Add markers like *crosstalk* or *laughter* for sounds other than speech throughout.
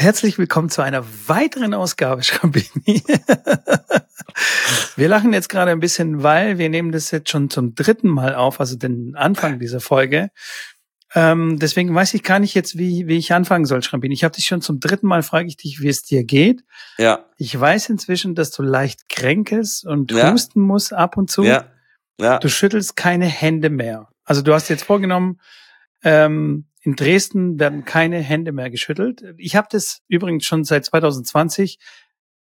Herzlich willkommen zu einer weiteren Ausgabe *laughs* Schrambini. wir lachen jetzt gerade ein bisschen, weil wir nehmen das jetzt schon zum dritten Mal auf, also den Anfang dieser Folge. Ähm, deswegen weiß ich gar nicht jetzt, wie, wie ich anfangen soll, Schrambini. Ich habe dich schon zum dritten Mal, frage ich dich, wie es dir geht. Ja. Ich weiß inzwischen, dass du leicht kränkest und Ja. husten musst ab und zu. Ja. Ja. Du schüttelst keine Hände mehr. Also du hast jetzt vorgenommen, ähm, in Dresden werden keine Hände mehr geschüttelt. Ich habe das übrigens schon seit 2020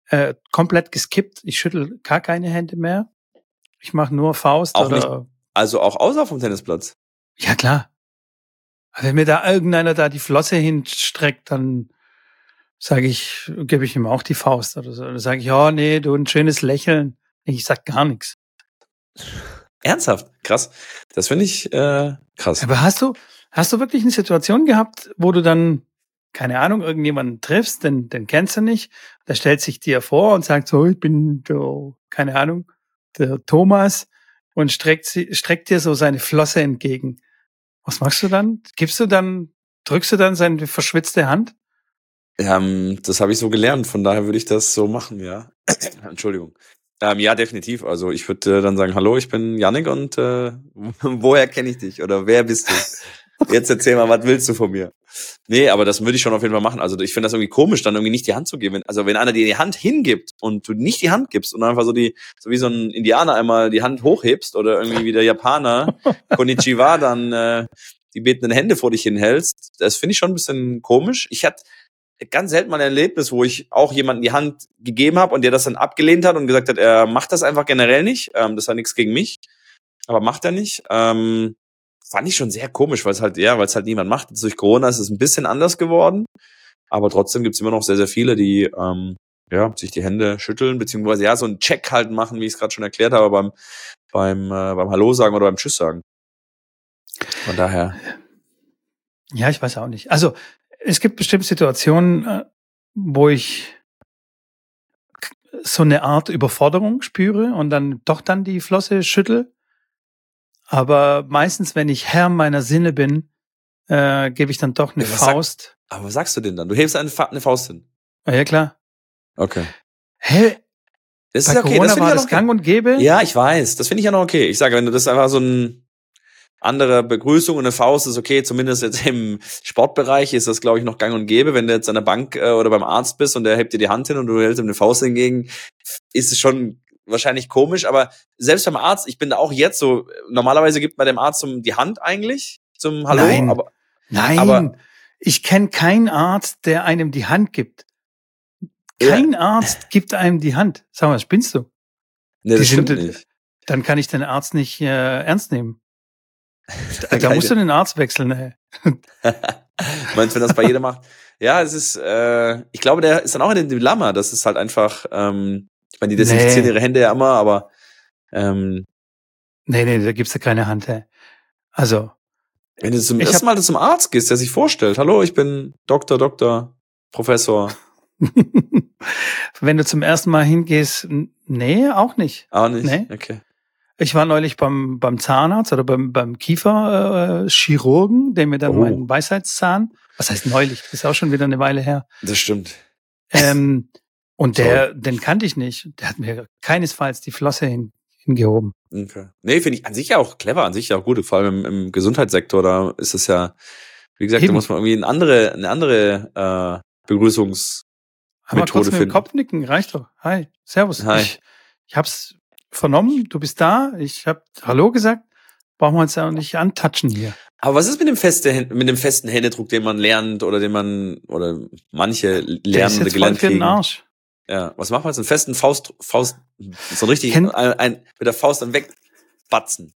äh, komplett geskippt. Ich schüttel gar keine Hände mehr. Ich mache nur Faust Auch oder Also auch außer vom Tennisplatz. ja klar. Wenn mir da irgendeiner da die Flosse hinstreckt, dann sage ich, gebe ich ihm auch die Faust oder so. Dann sage ich, oh nee, du ein schönes Lächeln. Ich sag gar nichts. Ernsthaft. Krass. Das finde ich äh, krass. Aber hast du, hast du wirklich eine Situation gehabt, wo du dann, keine Ahnung, irgendjemanden triffst, den, den kennst du nicht, der stellt sich dir vor und sagt so, ich bin der, keine Ahnung, der Thomas und streckt, streckt dir so seine Flosse entgegen. Was machst du dann? Gibst du dann, drückst du dann seine verschwitzte Hand? Ähm, das habe ich so gelernt, von daher würde ich das so machen, ja. *clears throat* Entschuldigung. Ähm, ja, definitiv. Also ich würde äh, dann sagen, hallo, ich bin Yannick und äh, *laughs* woher kenne ich dich? Oder wer bist du? *laughs* Jetzt erzähl mal, was willst du von mir? Nee, aber das würde ich schon auf jeden Fall machen. Also ich finde das irgendwie komisch, dann irgendwie nicht die Hand zu geben. Also wenn einer dir die Hand hingibt und du nicht die Hand gibst und einfach so die, so wie so ein Indianer einmal die Hand hochhebst oder irgendwie wie der Japaner, *laughs* Konnichiwa, dann äh, die betenden Hände vor dich hinhältst, das finde ich schon ein bisschen komisch. Ich hatte ganz selten mal ein Erlebnis, wo ich auch jemanden die Hand gegeben habe und der das dann abgelehnt hat und gesagt hat, er macht das einfach generell nicht. Ähm, das hat nichts gegen mich, aber macht er nicht. Ähm, fand ich schon sehr komisch, weil es halt, ja, weil es halt niemand macht. Jetzt durch Corona ist es ein bisschen anders geworden, aber trotzdem gibt's immer noch sehr, sehr viele, die ähm, ja, sich die Hände schütteln, beziehungsweise ja, so einen Check halt machen, wie ich es gerade schon erklärt habe, beim, beim, äh, beim Hallo sagen oder beim Tschüss sagen. Von daher. Ja, ich weiß auch nicht. Also es gibt bestimmte Situationen, äh, wo ich so eine Art Überforderung spüre und dann doch dann die Flosse schüttel. Aber meistens, wenn ich Herr meiner Sinne bin, äh, gebe ich dann doch eine Ja, Faust. Aber was sagst du denn dann? Du hebst eine, eine Faust hin. Ah, Ja, klar. Okay. Hä? Das Bei ist okay. Corona das war ich das ja okay. gang und gäbe? Ja, ich weiß. Das finde ich ja noch okay. Ich sage, wenn du das einfach so ein andere Begrüßung und eine Faust ist okay, zumindest jetzt im Sportbereich ist das, glaube ich, noch gang und gäbe. Wenn du jetzt an der Bank äh, oder beim Arzt bist und der hebt dir die Hand hin und du hältst ihm eine Faust hingegen, ist es schon wahrscheinlich komisch. Aber selbst beim Arzt, ich bin da auch jetzt so, normalerweise gibt man dem Arzt zum, die Hand eigentlich zum Hallo, Nein. aber Nein, Aber- ich kenne keinen Arzt, der einem die Hand gibt. Ja. Kein Arzt gibt einem die Hand. Sag mal, spinnst du? nee, das stimmt sind- nicht. Dann kann ich den Arzt nicht äh, ernst nehmen. *laughs* Da, da musst du den Arzt wechseln. Ey. *laughs* Meinst du, wenn das bei jedem macht? Ja, es ist, äh, ich glaube, der ist dann auch in dem Dilemma. Das ist halt einfach, ähm, ich meine, die desinfizieren Nee. ihre Hände ja immer, aber ähm, Nee, nee, da gibt's ja keine Hand. Ey. Also, wenn du zum ersten Mal zum Arzt gehst, der sich vorstellt, hallo, ich bin Doktor, Doktor, Professor, *laughs* wenn du zum ersten Mal hingehst, nee, auch nicht. auch nicht. Nee. Okay. Ich war neulich beim, beim Zahnarzt oder beim, beim Kieferchirurgen, äh, der mir dann Oh. meinen Weisheitszahn, was heißt neulich, das ist auch schon wieder eine Weile her, Das stimmt. ähm, und der, den kannte ich nicht. Der hat mir keinesfalls die Flosse hin, hingehoben. Okay. Nee, finde ich an sich ja auch clever, an sich ja auch gut. Vor allem im, im Gesundheitssektor, da ist es ja, wie gesagt, da Eben. muss man irgendwie eine andere, eine andere äh, Begrüßungs Einmal kurz mit dem finden. Kopf nicken, reicht doch. Hi, servus. Hi. Ich, ich hab's vernommen, du bist da, ich hab Hallo gesagt, brauchen wir uns ja auch nicht antatschen hier. Aber was ist mit dem, feste, mit dem festen Händedruck, den man lernt oder den man, oder manche Der ist lernen oder jetzt voll gelernt kriegen? Arsch. Ja, was macht man jetzt? Einen festen Faust, Faust, so richtig, Kenn- ein, ein, mit der Faust dann wegbatzen.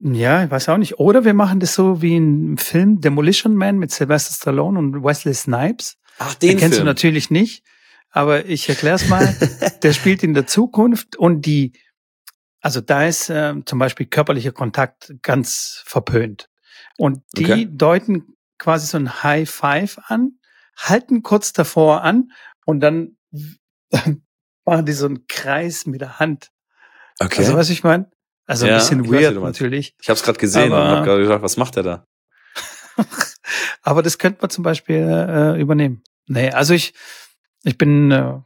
Ja, ich weiß auch nicht. Oder wir machen das so wie im Film Demolition Man mit Sylvester Stallone und Wesley Snipes. Ach, Den den kennst Film. du natürlich nicht, aber ich erkläre es mal. *laughs* Der spielt in der Zukunft und die, also da ist ähm, zum Beispiel körperlicher Kontakt ganz verpönt. Und die Okay. deuten quasi so ein High Five an, halten kurz davor an und dann *laughs* machen die so einen Kreis mit der Hand. Okay. Also was ich meine? Also Ja, ein bisschen weiß, weird meinst. natürlich. ich habe es gerade gesehen Aber- und habe gerade gedacht, was macht der da? *laughs* Aber das könnte man zum Beispiel äh, übernehmen. Nee, also ich, ich bin, äh,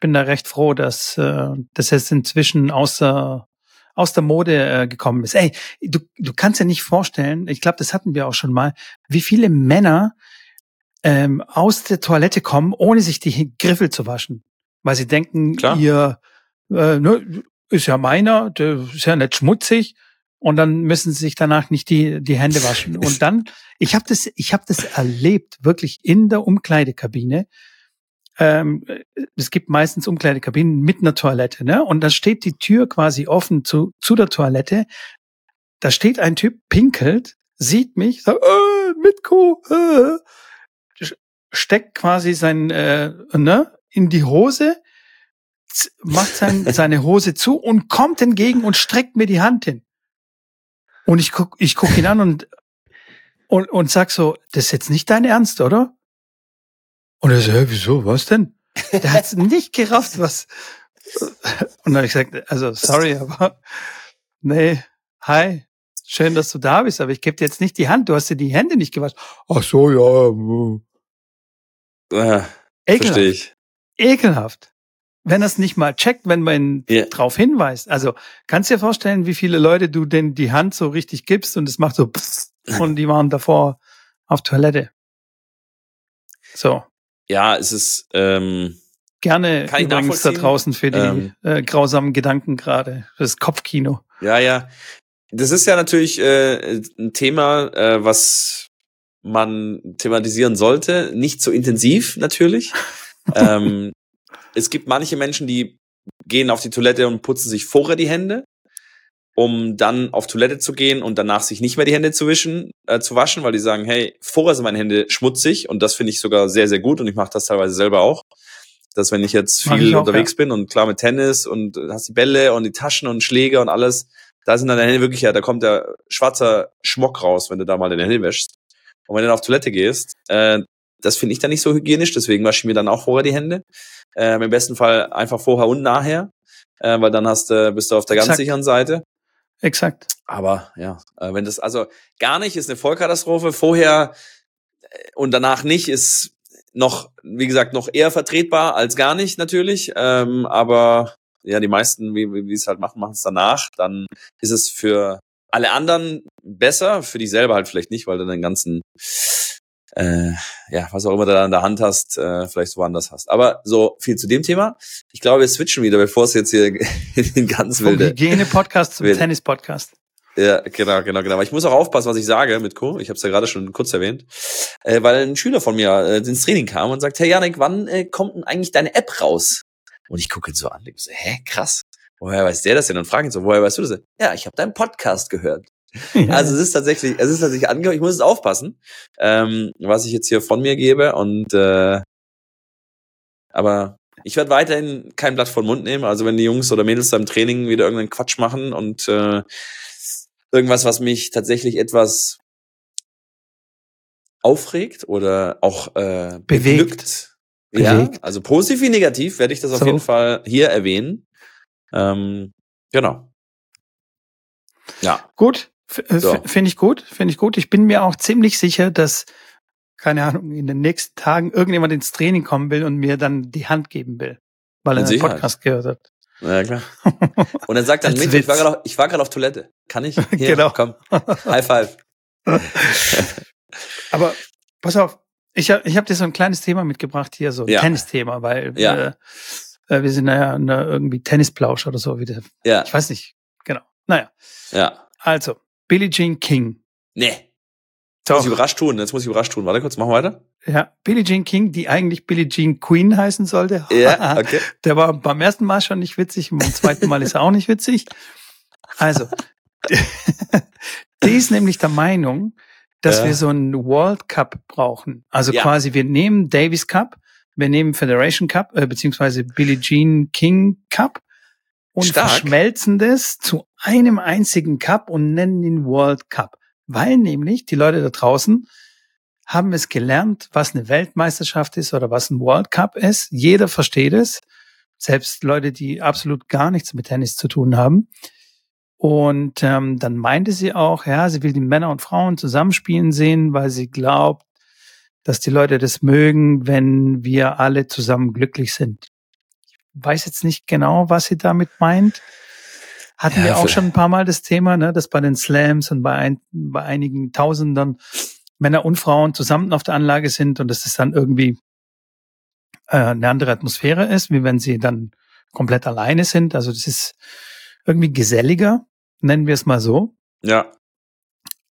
bin da recht froh, dass äh, das jetzt inzwischen außer aus der Mode äh, gekommen ist. Ey, du, du kannst ja nicht vorstellen, ich glaube, das hatten wir auch schon mal, wie viele Männer ähm, aus der Toilette kommen, ohne sich die Griffel zu waschen. Weil sie denken, Klar. ihr äh, ne, ist ja meiner, der ist ja nicht schmutzig. Und dann müssen sie sich danach nicht die, die Hände waschen. Und dann, ich habe das, ich habe das erlebt, wirklich in der Umkleidekabine. Ähm, es gibt meistens Umkleidekabinen mit einer Toilette, ne? Und da steht die Tür quasi offen zu, zu der Toilette. Da steht ein Typ, pinkelt, sieht mich, sagt, äh, Mitko, äh, steckt quasi sein, äh, ne, in die Hose, macht sein, *laughs* seine Hose zu und kommt entgegen und streckt mir die Hand hin. Und ich guck, ich guck ihn an und, und, und sag so, das ist jetzt nicht dein Ernst, oder? Und er so, hä, wieso, was denn? Der hat's *laughs* nicht gerafft, was. Und dann habe ich gesagt, also sorry, aber nee, hi, schön, dass du da bist, aber ich gebe dir jetzt nicht die Hand, du hast dir die Hände nicht gewaschen. Ach so, ja. Äh, Ekelhaft. verstehe ich. Ekelhaft. Wenn es nicht mal checkt, wenn man ihn Ja. drauf hinweist. Also kannst dir vorstellen, wie viele Leute du denn die Hand so richtig gibst und es macht so *laughs* und die waren davor auf Toilette. So. Ja, es ist, ähm, Gerne übrigens da draußen für die Ähm. äh, grausamen Gedanken gerade. Das Kopfkino. Ja, ja. Das ist ja natürlich äh, ein Thema, äh, was man thematisieren sollte. Nicht so intensiv natürlich. *laughs* ähm, es gibt manche Menschen, die gehen auf die Toilette und putzen sich vorher die Hände, um dann auf Toilette zu gehen und danach sich nicht mehr die Hände zu wischen, äh, zu waschen, weil die sagen, hey, vorher sind meine Hände schmutzig und das finde ich sogar sehr, sehr gut und ich mache das teilweise selber auch. Dass wenn ich jetzt viel ich auch, unterwegs bin und klar mit Tennis und äh, hast die Bälle und die Taschen und Schläger und alles, da sind deine Hände wirklich ja, da kommt der schwarzer Schmock raus, wenn du da mal deine Hände wäschst. Und wenn du dann auf Toilette gehst, äh, das finde ich dann nicht so hygienisch, deswegen wasche ich mir dann auch vorher die Hände. Ähm, Im besten Fall einfach vorher und nachher, äh, weil dann hast du, bist du auf der ganz Exakt. sicheren Seite. Exakt. Aber ja, äh, wenn das also gar nicht ist eine Vollkatastrophe, vorher äh, und danach nicht ist noch, wie gesagt, noch eher vertretbar als gar nicht natürlich. Ähm, aber ja, die meisten, wie, wie wie es halt machen, machen es danach. Dann ist es für alle anderen besser, für dich selber halt vielleicht nicht, weil du den ganzen, äh, ja, was auch immer du da in der Hand hast, äh, vielleicht woanders hast. Aber so viel zu dem Thema. Ich glaube, wir switchen wieder, bevor es jetzt hier *laughs* in den ganz Vom wilde. Hygiene-Podcast zum. Tennis-Podcast. Ja, genau, genau, genau. Aber ich muss auch aufpassen, was ich sage mit Co. Ich habe es ja gerade schon kurz erwähnt, äh, weil ein Schüler von mir äh, ins Training kam und sagt, hey Janik, wann äh, kommt denn eigentlich deine App raus? Und ich gucke ihn so an, denk so, hä, krass. Woher weiß der das denn? Und frage ihn so, woher weißt du das? denn? Ja, ich habe deinen Podcast gehört. *laughs* Also es ist tatsächlich, es ist tatsächlich angehört. Ich muss es aufpassen, ähm, was ich jetzt hier von mir gebe. Und äh, aber ich werde weiterhin kein Blatt vor den Mund nehmen. Also wenn die Jungs oder Mädels da im Training wieder irgendeinen Quatsch machen und äh, irgendwas, was mich tatsächlich etwas aufregt oder auch äh, Bewegt. beglückt. Ja, Bewegt. also positiv wie negativ werde ich das auf So. jeden Fall hier erwähnen. Ähm, genau. Ja. Gut, äh, So. finde ich gut, finde ich gut. Ich bin mir auch ziemlich sicher, dass, keine Ahnung, in den nächsten Tagen irgendjemand ins Training kommen will und mir dann die Hand geben will, weil er einen Sicherheit. Podcast gehört hat. Ja, klar. *laughs* Und dann sagt er, mit, ich war gerade auf, auf Toilette. Kann ich? *laughs* Hier, Genau. komm. High five. *laughs* Aber pass auf, ich habe ich hab dir so ein kleines Thema mitgebracht hier, so ein Ja. Tennisthema, weil Ja. äh, äh, wir sind ja ne, irgendwie Tennisplausch oder so. Wie der, Ja, ich weiß nicht, genau. Naja, ja. also, Billie Jean King. Nee. Doch, Muss ich überrascht tun. Jetzt muss ich überrascht tun. Warte kurz, machen wir weiter. ja, Billie Jean King, die eigentlich Billie Jean Queen heißen sollte. Ja, *laughs* okay. Der war beim ersten Mal schon nicht witzig und beim zweiten Mal ist er auch nicht witzig. Also, *laughs* die ist nämlich der Meinung, dass Ja. wir so einen World Cup brauchen. Also Ja. quasi, wir nehmen Davis Cup, wir nehmen Federation Cup, äh, beziehungsweise Billie Jean King Cup und Stark. verschmelzen das zu einem einzigen Cup und nennen ihn World Cup. Weil nämlich die Leute da draußen haben es gelernt, was eine Weltmeisterschaft ist oder was ein World Cup ist. Jeder versteht es. Selbst Leute, die absolut gar nichts mit Tennis zu tun haben. Und ähm, dann meinte sie auch, ja, sie will die Männer und Frauen zusammenspielen sehen, weil sie glaubt, dass die Leute das mögen, wenn wir alle zusammen glücklich sind. Ich weiß jetzt nicht genau, was sie damit meint. Hatten ja, wir auch schon ein paar Mal das Thema, ne, dass bei den Slams und bei, ein, bei einigen Tausendern Männer und Frauen zusammen auf der Anlage sind und dass es dann irgendwie äh, eine andere Atmosphäre ist, wie wenn sie dann komplett alleine sind. Also das ist irgendwie geselliger nennen wir es mal so. Ja.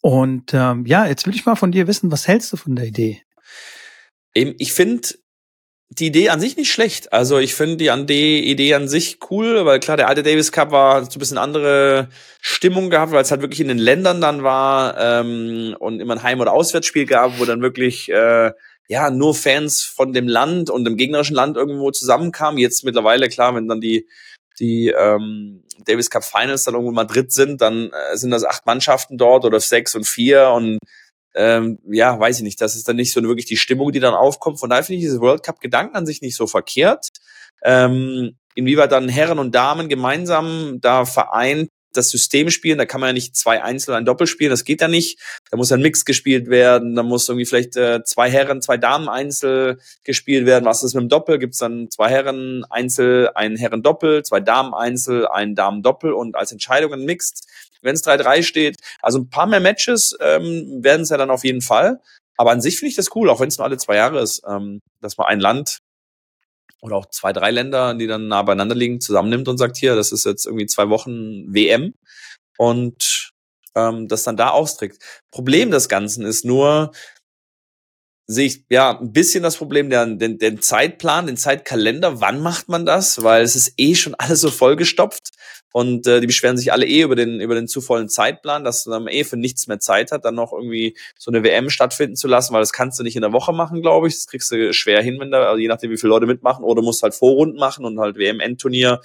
Und ähm, ja, jetzt will ich mal von dir wissen, was hältst du von der Idee? Ich finde die Idee an sich nicht schlecht. Also ich finde die, die Idee an sich cool, weil klar, der alte Davis Cup war so ein bisschen andere Stimmung gehabt, weil es halt wirklich in den Ländern dann war ähm, und immer ein Heim- oder Auswärtsspiel gab, wo dann wirklich äh, ja nur Fans von dem Land und dem gegnerischen Land irgendwo zusammenkamen. Jetzt mittlerweile, klar, wenn dann die die ähm, Davis Cup Finals dann irgendwo in Madrid sind, dann äh, sind das acht Mannschaften dort oder sechs und vier und ähm, ja, weiß ich nicht, das ist dann nicht so wirklich die Stimmung, die dann aufkommt. Von daher finde ich diese World Cup Gedanken an sich nicht so verkehrt. Ähm, inwieweit dann Herren und Damen gemeinsam da vereint das System spielen. Da kann man ja nicht zwei Einzel und ein Doppel spielen. Das geht ja nicht. Da muss ein Mix gespielt werden. Da muss irgendwie vielleicht äh, zwei Herren, zwei Damen Einzel gespielt werden. Was ist mit dem Doppel? Gibt es dann zwei Herren Einzel, ein Herren Doppel, zwei Damen Einzel, ein Damen Doppel und als Entscheidung ein Mixed. Wenn es 3-3 steht. Also ein paar mehr Matches ähm, werden es ja dann auf jeden Fall. Aber an sich finde ich das cool, auch wenn es nur alle zwei Jahre ist, ähm, dass man ein Land oder auch zwei, drei Länder, die dann nah beieinander liegen, zusammennimmt und sagt, hier, das ist jetzt irgendwie zwei Wochen WM und ähm, das dann da austrägt. Problem des Ganzen ist nur, sehe ich ja ein bisschen das Problem, der, den, den Zeitplan, den Zeitkalender, wann macht man das? Weil es ist eh schon alles so vollgestopft und äh, die beschweren sich alle eh über den, über den zu vollen Zeitplan, dass man eh für nichts mehr Zeit hat, dann noch irgendwie so eine WM stattfinden zu lassen, weil das kannst du nicht in der Woche machen, glaube ich. Das kriegst du schwer hin, wenn da, also je nachdem, wie viele Leute mitmachen, oder musst halt Vorrunden machen und halt WM-Endturnier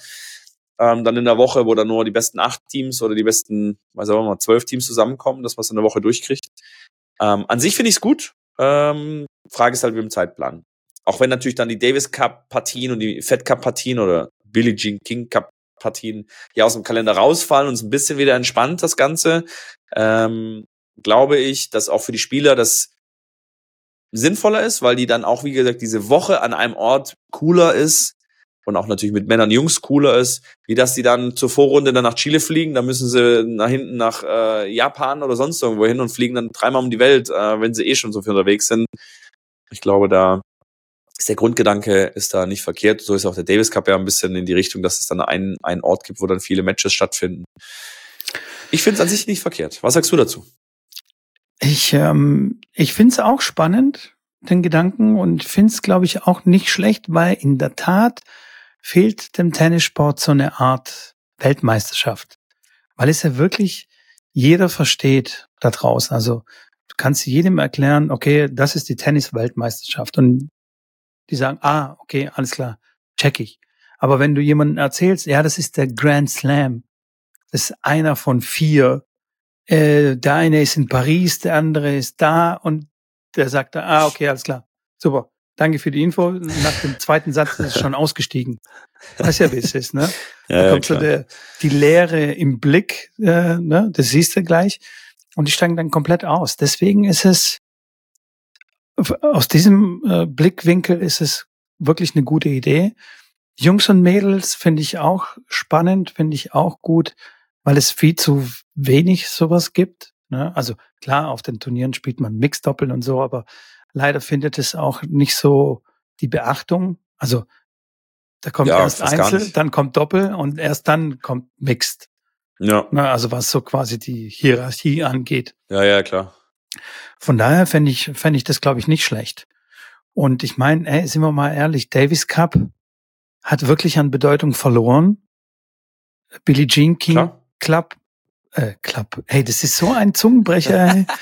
ähm, dann in der Woche, wo dann nur die besten acht Teams oder die besten, weiß ich mal, zwölf Teams zusammenkommen, dass man es in der Woche durchkriegt. Ähm, an sich finde ich es gut. Ähm, Frage ist halt mit dem Zeitplan. Auch wenn natürlich dann die Davis Cup Partien und die Fed Cup Partien oder Billie Jean King Cup Partien ja aus dem Kalender rausfallen und es ein bisschen wieder entspannt, das Ganze, ähm, glaube ich, dass auch für die Spieler das sinnvoller ist, weil die dann auch, wie gesagt, diese Woche an einem Ort cooler ist, und auch natürlich mit Männern und Jungs cooler ist, wie dass die dann zur Vorrunde dann nach Chile fliegen, dann müssen sie nach hinten nach äh, Japan oder sonst irgendwo hin und fliegen dann dreimal um die Welt, äh, wenn sie eh schon so viel unterwegs sind. Ich glaube, da ist der Grundgedanke ist da nicht verkehrt. So ist auch der Davis Cup ja ein bisschen in die Richtung, dass es dann einen, einen Ort gibt, wo dann viele Matches stattfinden. Ich finde es an sich nicht verkehrt. Was sagst du dazu? Ich, ähm, ich finde es auch spannend, den Gedanken, und finde es, glaube ich, auch nicht schlecht, weil in der Tat fehlt dem Tennissport so eine Art Weltmeisterschaft. Weil es ja wirklich jeder versteht da draußen. Also du kannst jedem erklären, okay, das ist die Tennis-Weltmeisterschaft. Und die sagen, ah, okay, alles klar, check ich. Aber wenn du jemandem erzählst, ja, das ist der Grand Slam, das ist einer von vier, äh, der eine ist in Paris, der andere ist da und der sagt, ah, okay, alles klar, super. Danke für die Info. Nach dem zweiten Satz ist es schon ausgestiegen. Weiß ja, wie es ist, ne? *laughs* Ja, da kommt ja, so der, die Leere im Blick, äh, ne? Das siehst du gleich. Und die steigen dann komplett aus. Deswegen ist es, aus diesem äh, Blickwinkel ist es wirklich eine gute Idee. Jungs und Mädels finde ich auch spannend, finde ich auch gut, weil es viel zu wenig sowas gibt. Ne? Also klar, auf den Turnieren spielt man Mixdoppel und so, aber leider findet es auch nicht so die Beachtung. Also da kommt ja, erst Einzel, dann kommt Doppel und erst dann kommt Mixed. Ja. Na, also was so quasi die Hierarchie angeht. Ja, ja, klar. Von daher fände ich, fände ich das, glaube ich, nicht schlecht. Und ich meine, ey, sind wir mal ehrlich, Davis Cup hat wirklich an Bedeutung verloren. Billie Jean King klar. Club, äh, Club, hey, das ist so ein Zungenbrecher. *laughs*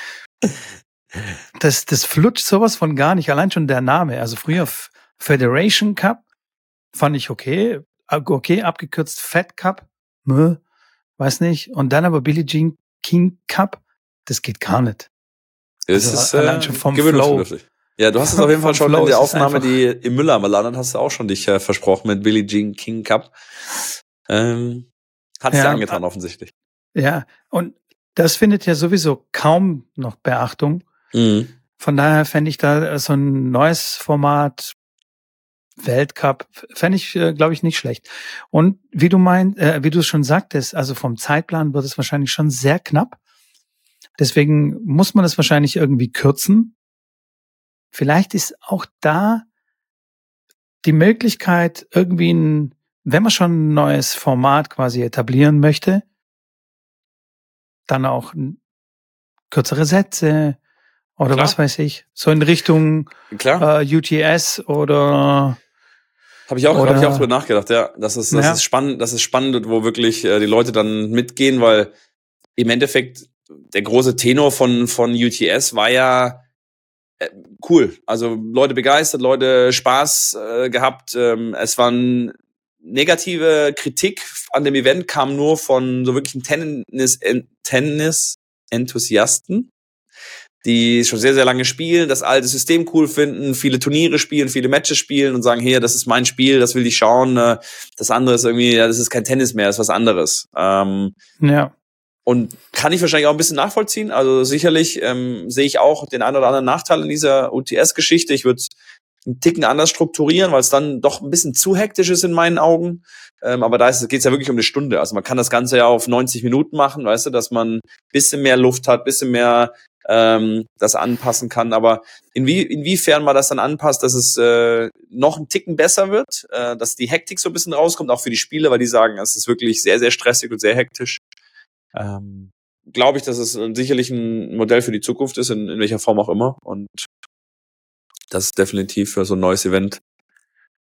Das, das flutscht sowas von gar nicht. Allein schon der Name. Also früher Federation Cup fand ich okay. Okay, abgekürzt Fed Cup. Mö, weiß nicht. Und dann aber Billie Jean King Cup. Das geht gar nicht. Es also ist allein schon vom Flow. Ja, du hast es *laughs* auf jeden Fall schon Flow in der Aufnahme, die im Müller mal landet, hast du auch schon dich äh, versprochen mit Billie Jean King Cup. Ähm, hat es ja, dir angetan, offensichtlich. Ja, und das findet ja sowieso kaum noch Beachtung. Mhm. Von daher fände ich da so ein neues Format, Weltcup, fände ich, äh, glaube ich, nicht schlecht. Und wie du meinst, äh, wie du es schon sagtest, also vom Zeitplan wird es wahrscheinlich schon sehr knapp. Deswegen muss man das wahrscheinlich irgendwie kürzen. Vielleicht ist auch da die Möglichkeit, irgendwie ein, wenn man schon ein neues Format quasi etablieren möchte, dann auch kürzere Sätze oder Klar. was weiß ich, so in Richtung Klar. äh, UTS oder Habe ich auch, Oder- hab ich auch drüber nachgedacht, ja. Das ist, das Ja. ist spannend, das ist spannend, wo wirklich äh, die Leute dann mitgehen, weil im Endeffekt der große Tenor von, von UTS war ja äh, cool. Also Leute begeistert, Leute Spaß äh, gehabt. Ähm, es waren negative Kritik an dem Event kam nur von so wirklichen Tennis, Tennis Enthusiasten, die schon sehr, sehr lange spielen, das alte System cool finden, viele Turniere spielen, viele Matches spielen und sagen, hey, das ist mein Spiel, das will ich schauen. äh, Das andere ist irgendwie, ja, das ist kein Tennis mehr, das ist was anderes. Ähm, ja, und kann ich wahrscheinlich auch ein bisschen nachvollziehen. Also sicherlich ähm, sehe ich auch den einen oder anderen Nachteil in dieser UTS-Geschichte. Ich würde es einen Ticken anders strukturieren, weil es dann doch ein bisschen zu hektisch ist in meinen Augen. Ähm, aber da geht es ja wirklich um eine Stunde. Also man kann das Ganze ja auf 90 Minuten machen, weißt du, dass man ein bisschen mehr Luft hat, bisschen mehr ähm, das anpassen kann. Aber inwie, inwiefern man das dann anpasst, dass es äh, noch ein Ticken besser wird, äh, dass die Hektik so ein bisschen rauskommt, auch für die Spieler, weil die sagen, es ist wirklich sehr, sehr stressig und sehr hektisch. Ähm, Glaube ich, dass es äh, sicherlich ein Modell für die Zukunft ist, in, in welcher Form auch immer. Und das ist definitiv für so ein neues Event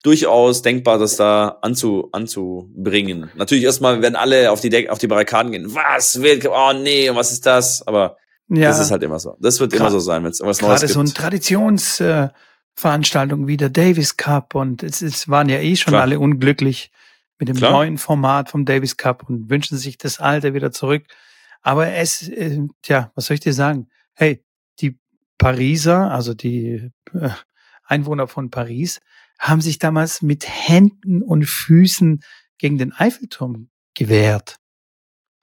durchaus denkbar, das da anzu, anzubringen. Natürlich erstmal werden alle auf die, Deck, auf die Barrikaden gehen. Was? Will, oh nee, und was ist das? Aber ja. das ist halt immer so. Das wird Gra- immer so sein, wenn es was Neues gerade gibt. so eine Traditionsveranstaltung äh, Veranstaltung wie der Davis Cup und es, es waren ja eh schon Klar. alle unglücklich mit dem Klar. neuen Format vom Davis Cup und wünschen sich das alte wieder zurück. Aber es, äh, tja, was soll ich dir sagen? Hey, die Pariser, also die äh, Einwohner von Paris, haben sich damals mit Händen und Füßen gegen den Eiffelturm gewehrt.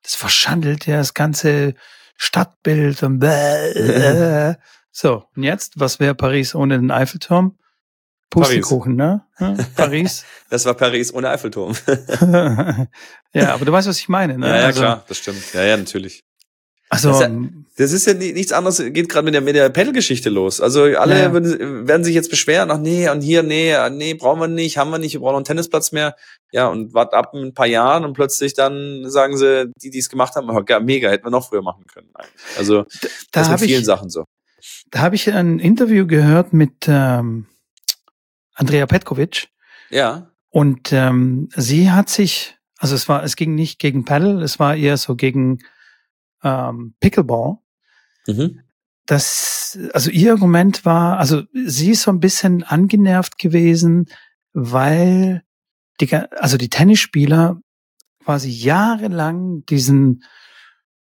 Das verschandelt ja das ganze Stadtbild und bäh. *laughs* So, und jetzt, was wäre Paris ohne den Eiffelturm? Pustekuchen, ne? Ja, Paris. *laughs* Das war Paris ohne Eiffelturm. *laughs* ja, aber du weißt, was ich meine, ne? ja, ja, also, klar, das stimmt. Ja, ja, natürlich. Also, Das ist ja- Das ist ja ni- nichts anderes, geht gerade mit der, mit der Pedal-Geschichte los. Also alle Ja. würden, werden sich jetzt beschweren, ach nee, und hier, nee, ah, nee, brauchen wir nicht, haben wir nicht, wir brauchen noch einen Tennisplatz mehr. Ja, und wart ab in ein paar Jahren und plötzlich dann sagen sie, die, die es gemacht haben, oh, ja, mega, hätten wir noch früher machen können. Also da das ist mit vielen ich, Sachen so. da habe ich ein Interview gehört mit ähm, Andrea Petkovic Ja. und ähm, sie hat sich, also es war, es ging nicht gegen Paddle, es war eher so gegen ähm, Pickleball. Mhm. das, also ihr Argument war, also sie ist so ein bisschen angenervt gewesen, weil die, also die Tennisspieler quasi jahrelang diesen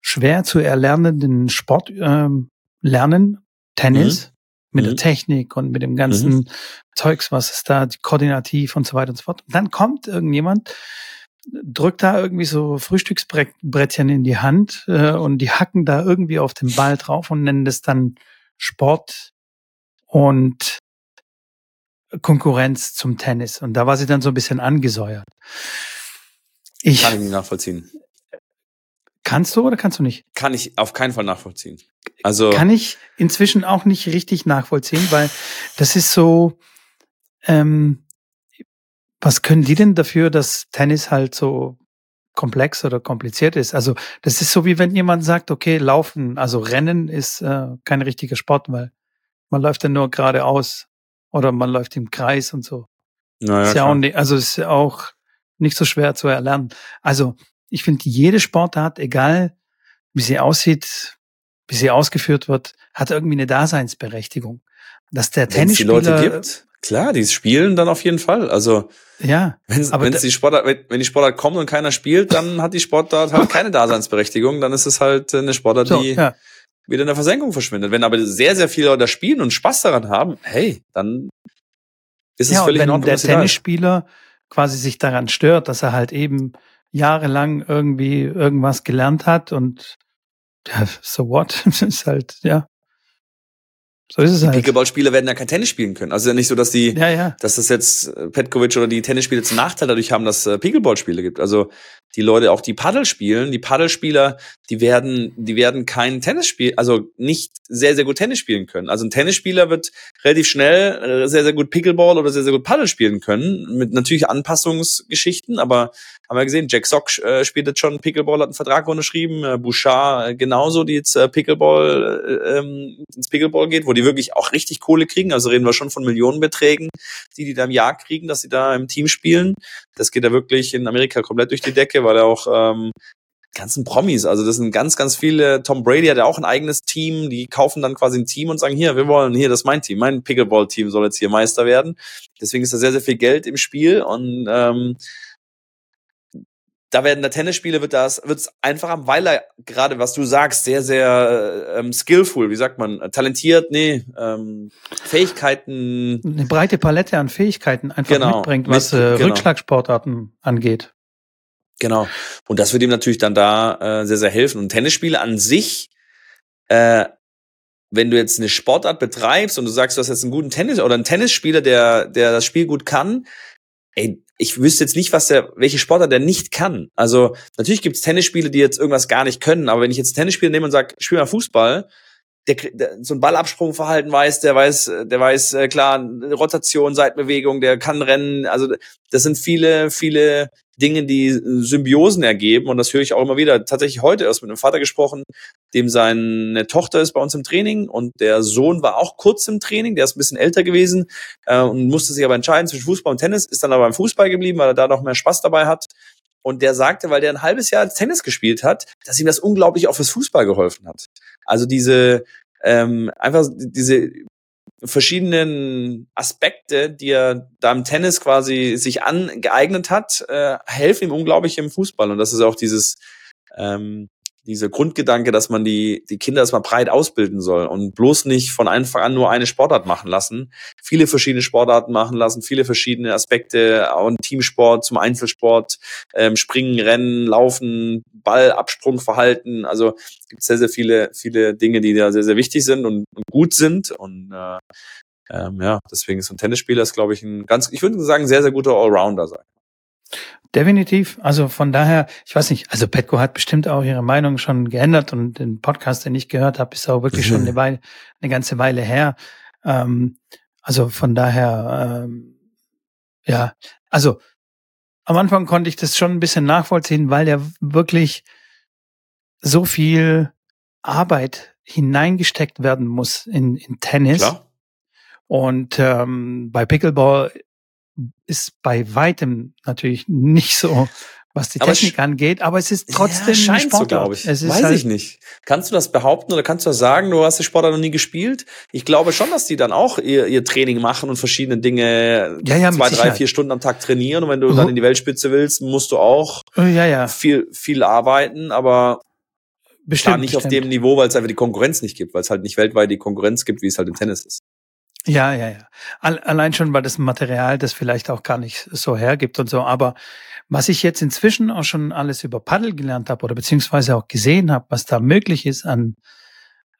schwer zu erlernenden Sport ähm, lernen, Tennis, mit Mhm. der Technik und mit dem ganzen Zeugs, was es da, die koordinativ und so weiter und so fort. Und dann kommt irgendjemand, drückt da irgendwie so Frühstücksbrettchen in die Hand äh, und die hacken da irgendwie auf den Ball drauf und nennen das dann Sport und Konkurrenz zum Tennis. Und da war sie dann so ein bisschen angesäuert. Ich, Kann ich nicht nachvollziehen. Kannst du oder kannst du nicht? Kann ich auf keinen Fall nachvollziehen. Also, Kann ich inzwischen auch nicht richtig nachvollziehen, weil das ist so, ähm, was können die denn dafür, dass Tennis halt so komplex oder kompliziert ist? Also das ist so wie wenn jemand sagt, okay, laufen, also Rennen ist äh, kein richtiger Sport, weil man läuft dann nur geradeaus oder man läuft im Kreis und so. naja, ist ja klar. auch nicht, also ist ja auch nicht so schwer zu erlernen. Also ich finde, jede Sportart, egal wie sie aussieht, wie sie ausgeführt wird, hat irgendwie eine Daseinsberechtigung. Dass der Wenn es die Leute gibt, klar, die spielen dann auf jeden Fall. Also, ja, Wenn Aber wenn's da- die Sportart, wenn wenn die Sportart kommt und keiner spielt, dann hat die Sportart halt *laughs* keine Daseinsberechtigung. Dann ist es halt eine Sportart, so, die ja, wieder in der Versenkung verschwindet. Wenn aber sehr, sehr viele Leute spielen und Spaß daran haben, hey, dann ist es ja und völlig in wenn Ordnung, der da ist. Tennisspieler quasi sich daran stört, dass er halt eben jahrelang irgendwie irgendwas gelernt hat und ja, so what? *laughs* Das ist halt, ja. So ist es die halt. Pickleball-Spieler werden ja kein Tennis spielen können. Also ja nicht so, dass die, ja, ja. dass das jetzt äh, Petkovic oder die Tennisspieler zum Nachteil dadurch haben, dass äh, Pickleball-Spiele gibt. Also die Leute, auch die Paddel spielen, die Paddelspieler, die werden, die werden kein Tennisspiel, also nicht sehr, sehr gut Tennis spielen können. Also ein Tennisspieler wird relativ schnell äh, sehr, sehr gut Pickleball oder sehr, sehr gut Paddel spielen können, mit natürlich Anpassungsgeschichten, aber haben wir gesehen, Jack Sock äh, spielt jetzt schon Pickleball, hat einen Vertrag unterschrieben, äh, Bouchard äh, genauso, die jetzt äh, Pickleball, äh, ähm, ins Pickleball geht, wo die wirklich auch richtig Kohle kriegen, also reden wir schon von Millionenbeträgen, die die da im Jahr kriegen, dass sie da im Team spielen. Das geht da wirklich in Amerika komplett durch die Decke, weil er auch ähm, ganzen Promis, also das sind ganz, ganz viele. Tom Brady hat ja auch ein eigenes Team, die kaufen dann quasi ein Team und sagen, hier, wir wollen, hier, das ist mein Team, mein Pickleball-Team soll jetzt hier Meister werden. Deswegen ist da sehr, sehr viel Geld im Spiel und ähm, da werden der Tennisspiele wird das wird's einfacher, weil er gerade was du sagst sehr sehr ähm, skillful, wie sagt man, talentiert, nee, ähm, Fähigkeiten, eine breite Palette an Fähigkeiten einfach genau, mitbringt, was äh, genau. Rückschlagsportarten angeht. Genau. Und das wird ihm natürlich dann da äh, sehr sehr helfen. Und Tennisspiele an sich, äh, wenn du jetzt eine Sportart betreibst und du sagst, du hast jetzt einen guten Tennis oder einen Tennisspieler, der der das Spiel gut kann, ey, ich wüsste jetzt nicht, was der, welche Sportler der nicht kann. Also natürlich gibt es Tennisspiele, die jetzt irgendwas gar nicht können, aber wenn ich jetzt Tennisspieler nehme und sage, spiel mal Fußball, der, der so ein Ballabsprungverhalten weiß, der weiß, der weiß äh, klar Rotation, Seitbewegung, der kann rennen. Also das sind viele, viele Dinge, die Symbiosen ergeben. Und das höre ich auch immer wieder. Tatsächlich heute erst mit einem Vater gesprochen, dem seine Tochter ist bei uns im Training und der Sohn war auch kurz im Training, der ist ein bisschen älter gewesen äh, und musste sich aber entscheiden zwischen Fußball und Tennis, ist dann aber beim Fußball geblieben, weil er da noch mehr Spaß dabei hat. Und der sagte, weil der ein halbes Jahr Tennis gespielt hat, dass ihm das unglaublich auch fürs Fußball geholfen hat. Also diese, ähm, einfach diese verschiedenen Aspekte, die er da im Tennis quasi sich angeeignet hat, äh, helfen ihm unglaublich im Fußball. Und das ist auch dieses, ähm, dieser Grundgedanke, dass man die, die Kinder erstmal breit ausbilden soll und bloß nicht von Anfang an nur eine Sportart machen lassen, viele verschiedene Sportarten machen lassen, viele verschiedene Aspekte, ein Teamsport zum Einzelsport, ähm, Springen, Rennen, Laufen, Ballabsprung, Verhalten. Also gibt sehr, sehr viele, viele Dinge, die da sehr, sehr wichtig sind und, und gut sind. Und äh, ähm, ja, deswegen ist ein Tennisspieler, ist, glaube ich, ein ganz, ich würde sagen, sehr, sehr guter Allrounder sein. Definitiv. Also von daher, ich weiß nicht, also Petko hat bestimmt auch ihre Meinung schon geändert und den Podcast, den ich gehört habe, ist auch wirklich schon eine, Weile, eine ganze Weile her. Ähm, also von daher, ähm, ja, also am Anfang konnte ich das schon ein bisschen nachvollziehen, weil ja wirklich so viel Arbeit hineingesteckt werden muss in, in Tennis. Klar. Und ähm, bei Pickleball ist bei weitem natürlich nicht so, was die aber Technik angeht, aber es ist trotzdem ja, scheint so, glaube ich. Es ist Weiß halt ich nicht. Kannst du das behaupten oder kannst du das sagen, du hast die Sportler noch nie gespielt? Ich glaube schon, dass die dann auch ihr, ihr Training machen und verschiedene Dinge ja, ja, zwei, drei, vier Stunden am Tag trainieren und wenn du dann in die Weltspitze willst, musst du auch ja, ja. viel, viel arbeiten, aber bestimmt, nicht bestimmt. auf dem Niveau, weil es einfach die Konkurrenz nicht gibt, weil es halt nicht weltweit die Konkurrenz gibt, wie es halt im Tennis ist. Ja, ja, ja. Allein schon, weil das Material das vielleicht auch gar nicht so hergibt und so. Aber was ich jetzt inzwischen auch schon alles über Paddel gelernt habe oder beziehungsweise auch gesehen habe, was da möglich ist an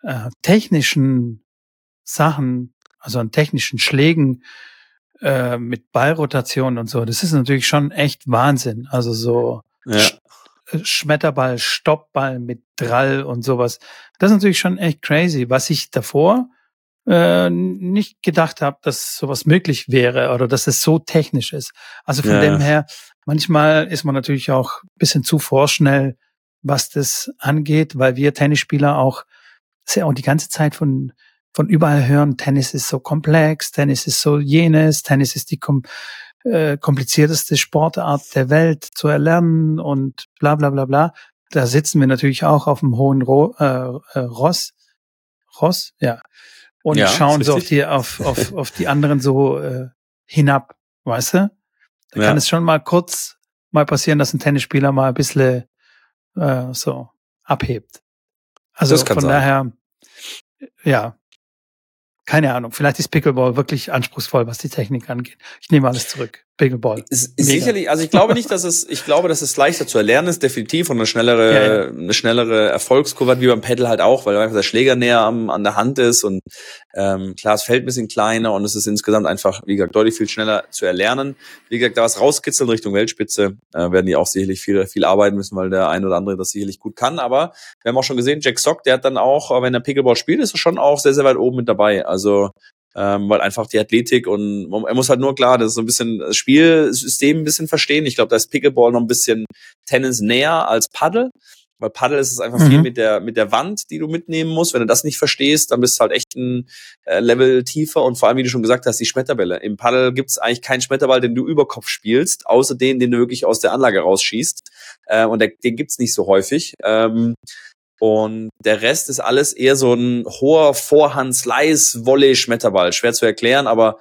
äh, technischen Sachen, also an technischen Schlägen äh, mit Ballrotation und so, das ist natürlich schon echt Wahnsinn. Also so ja. Sch äh, Schmetterball, Stoppball mit Drall und sowas. Das ist natürlich schon echt crazy. Was ich davor äh, nicht gedacht habe, dass sowas möglich wäre oder dass es so technisch ist. Also von ja. dem her, manchmal ist man natürlich auch bisschen zu vorschnell, was das angeht, weil wir Tennisspieler auch sehr auch die ganze Zeit von von überall hören, Tennis ist so komplex, Tennis ist so jenes, Tennis ist die kom äh, komplizierteste Sportart der Welt zu erlernen und bla bla bla bla. Da sitzen wir natürlich auch auf dem hohen Ro äh, äh, Ross. Ross, ja und ja, schauen so auf die, auf, auf, *laughs* auf die anderen so äh, hinab, weißt du? Da ja. kann es schon mal kurz mal passieren, dass ein Tennisspieler mal ein bisschen äh, so abhebt. Also von sein. daher, ja, keine Ahnung. Vielleicht ist Pickleball wirklich anspruchsvoll, was die Technik angeht. Ich nehme alles zurück. Pickleball. Ist, ist sicherlich, also ich glaube nicht, dass es, ich glaube, dass es leichter zu erlernen ist, definitiv und eine schnellere, ja, ja. eine schnellere Erfolgskurve hat, wie beim Pedal halt auch, weil einfach der Schläger näher am, an der Hand ist und ähm, klar, es fällt ein bisschen kleiner und es ist insgesamt einfach, wie gesagt, deutlich viel schneller zu erlernen. Wie gesagt, da was rauskitzeln Richtung Weltspitze, äh, werden die auch sicherlich viel, viel arbeiten müssen, weil der ein oder andere das sicherlich gut kann. Aber wir haben auch schon gesehen, Jack Sock, der hat dann auch, wenn er Pickleball spielt, ist er schon auch sehr, sehr weit oben mit dabei. Also ähm, weil einfach die Athletik und er muss halt nur klar, das ist so ein bisschen das Spielsystem ein bisschen verstehen. Ich glaube, da ist Pickleball noch ein bisschen Tennis näher als Paddle. Weil Paddle ist es einfach mhm. viel mit der, mit der Wand, die du mitnehmen musst. Wenn du das nicht verstehst, dann bist du halt echt ein äh, Level tiefer und vor allem, wie du schon gesagt hast, die Schmetterbälle. Im Paddle gibt es eigentlich keinen Schmetterball, den du über Kopf spielst, außer den, den du wirklich aus der Anlage rausschießt. Äh, und der, den gibt's nicht so häufig. Ähm, und der Rest ist alles eher so ein hoher Vorhand-Slice-Volley-Schmetterball. Schwer zu erklären, aber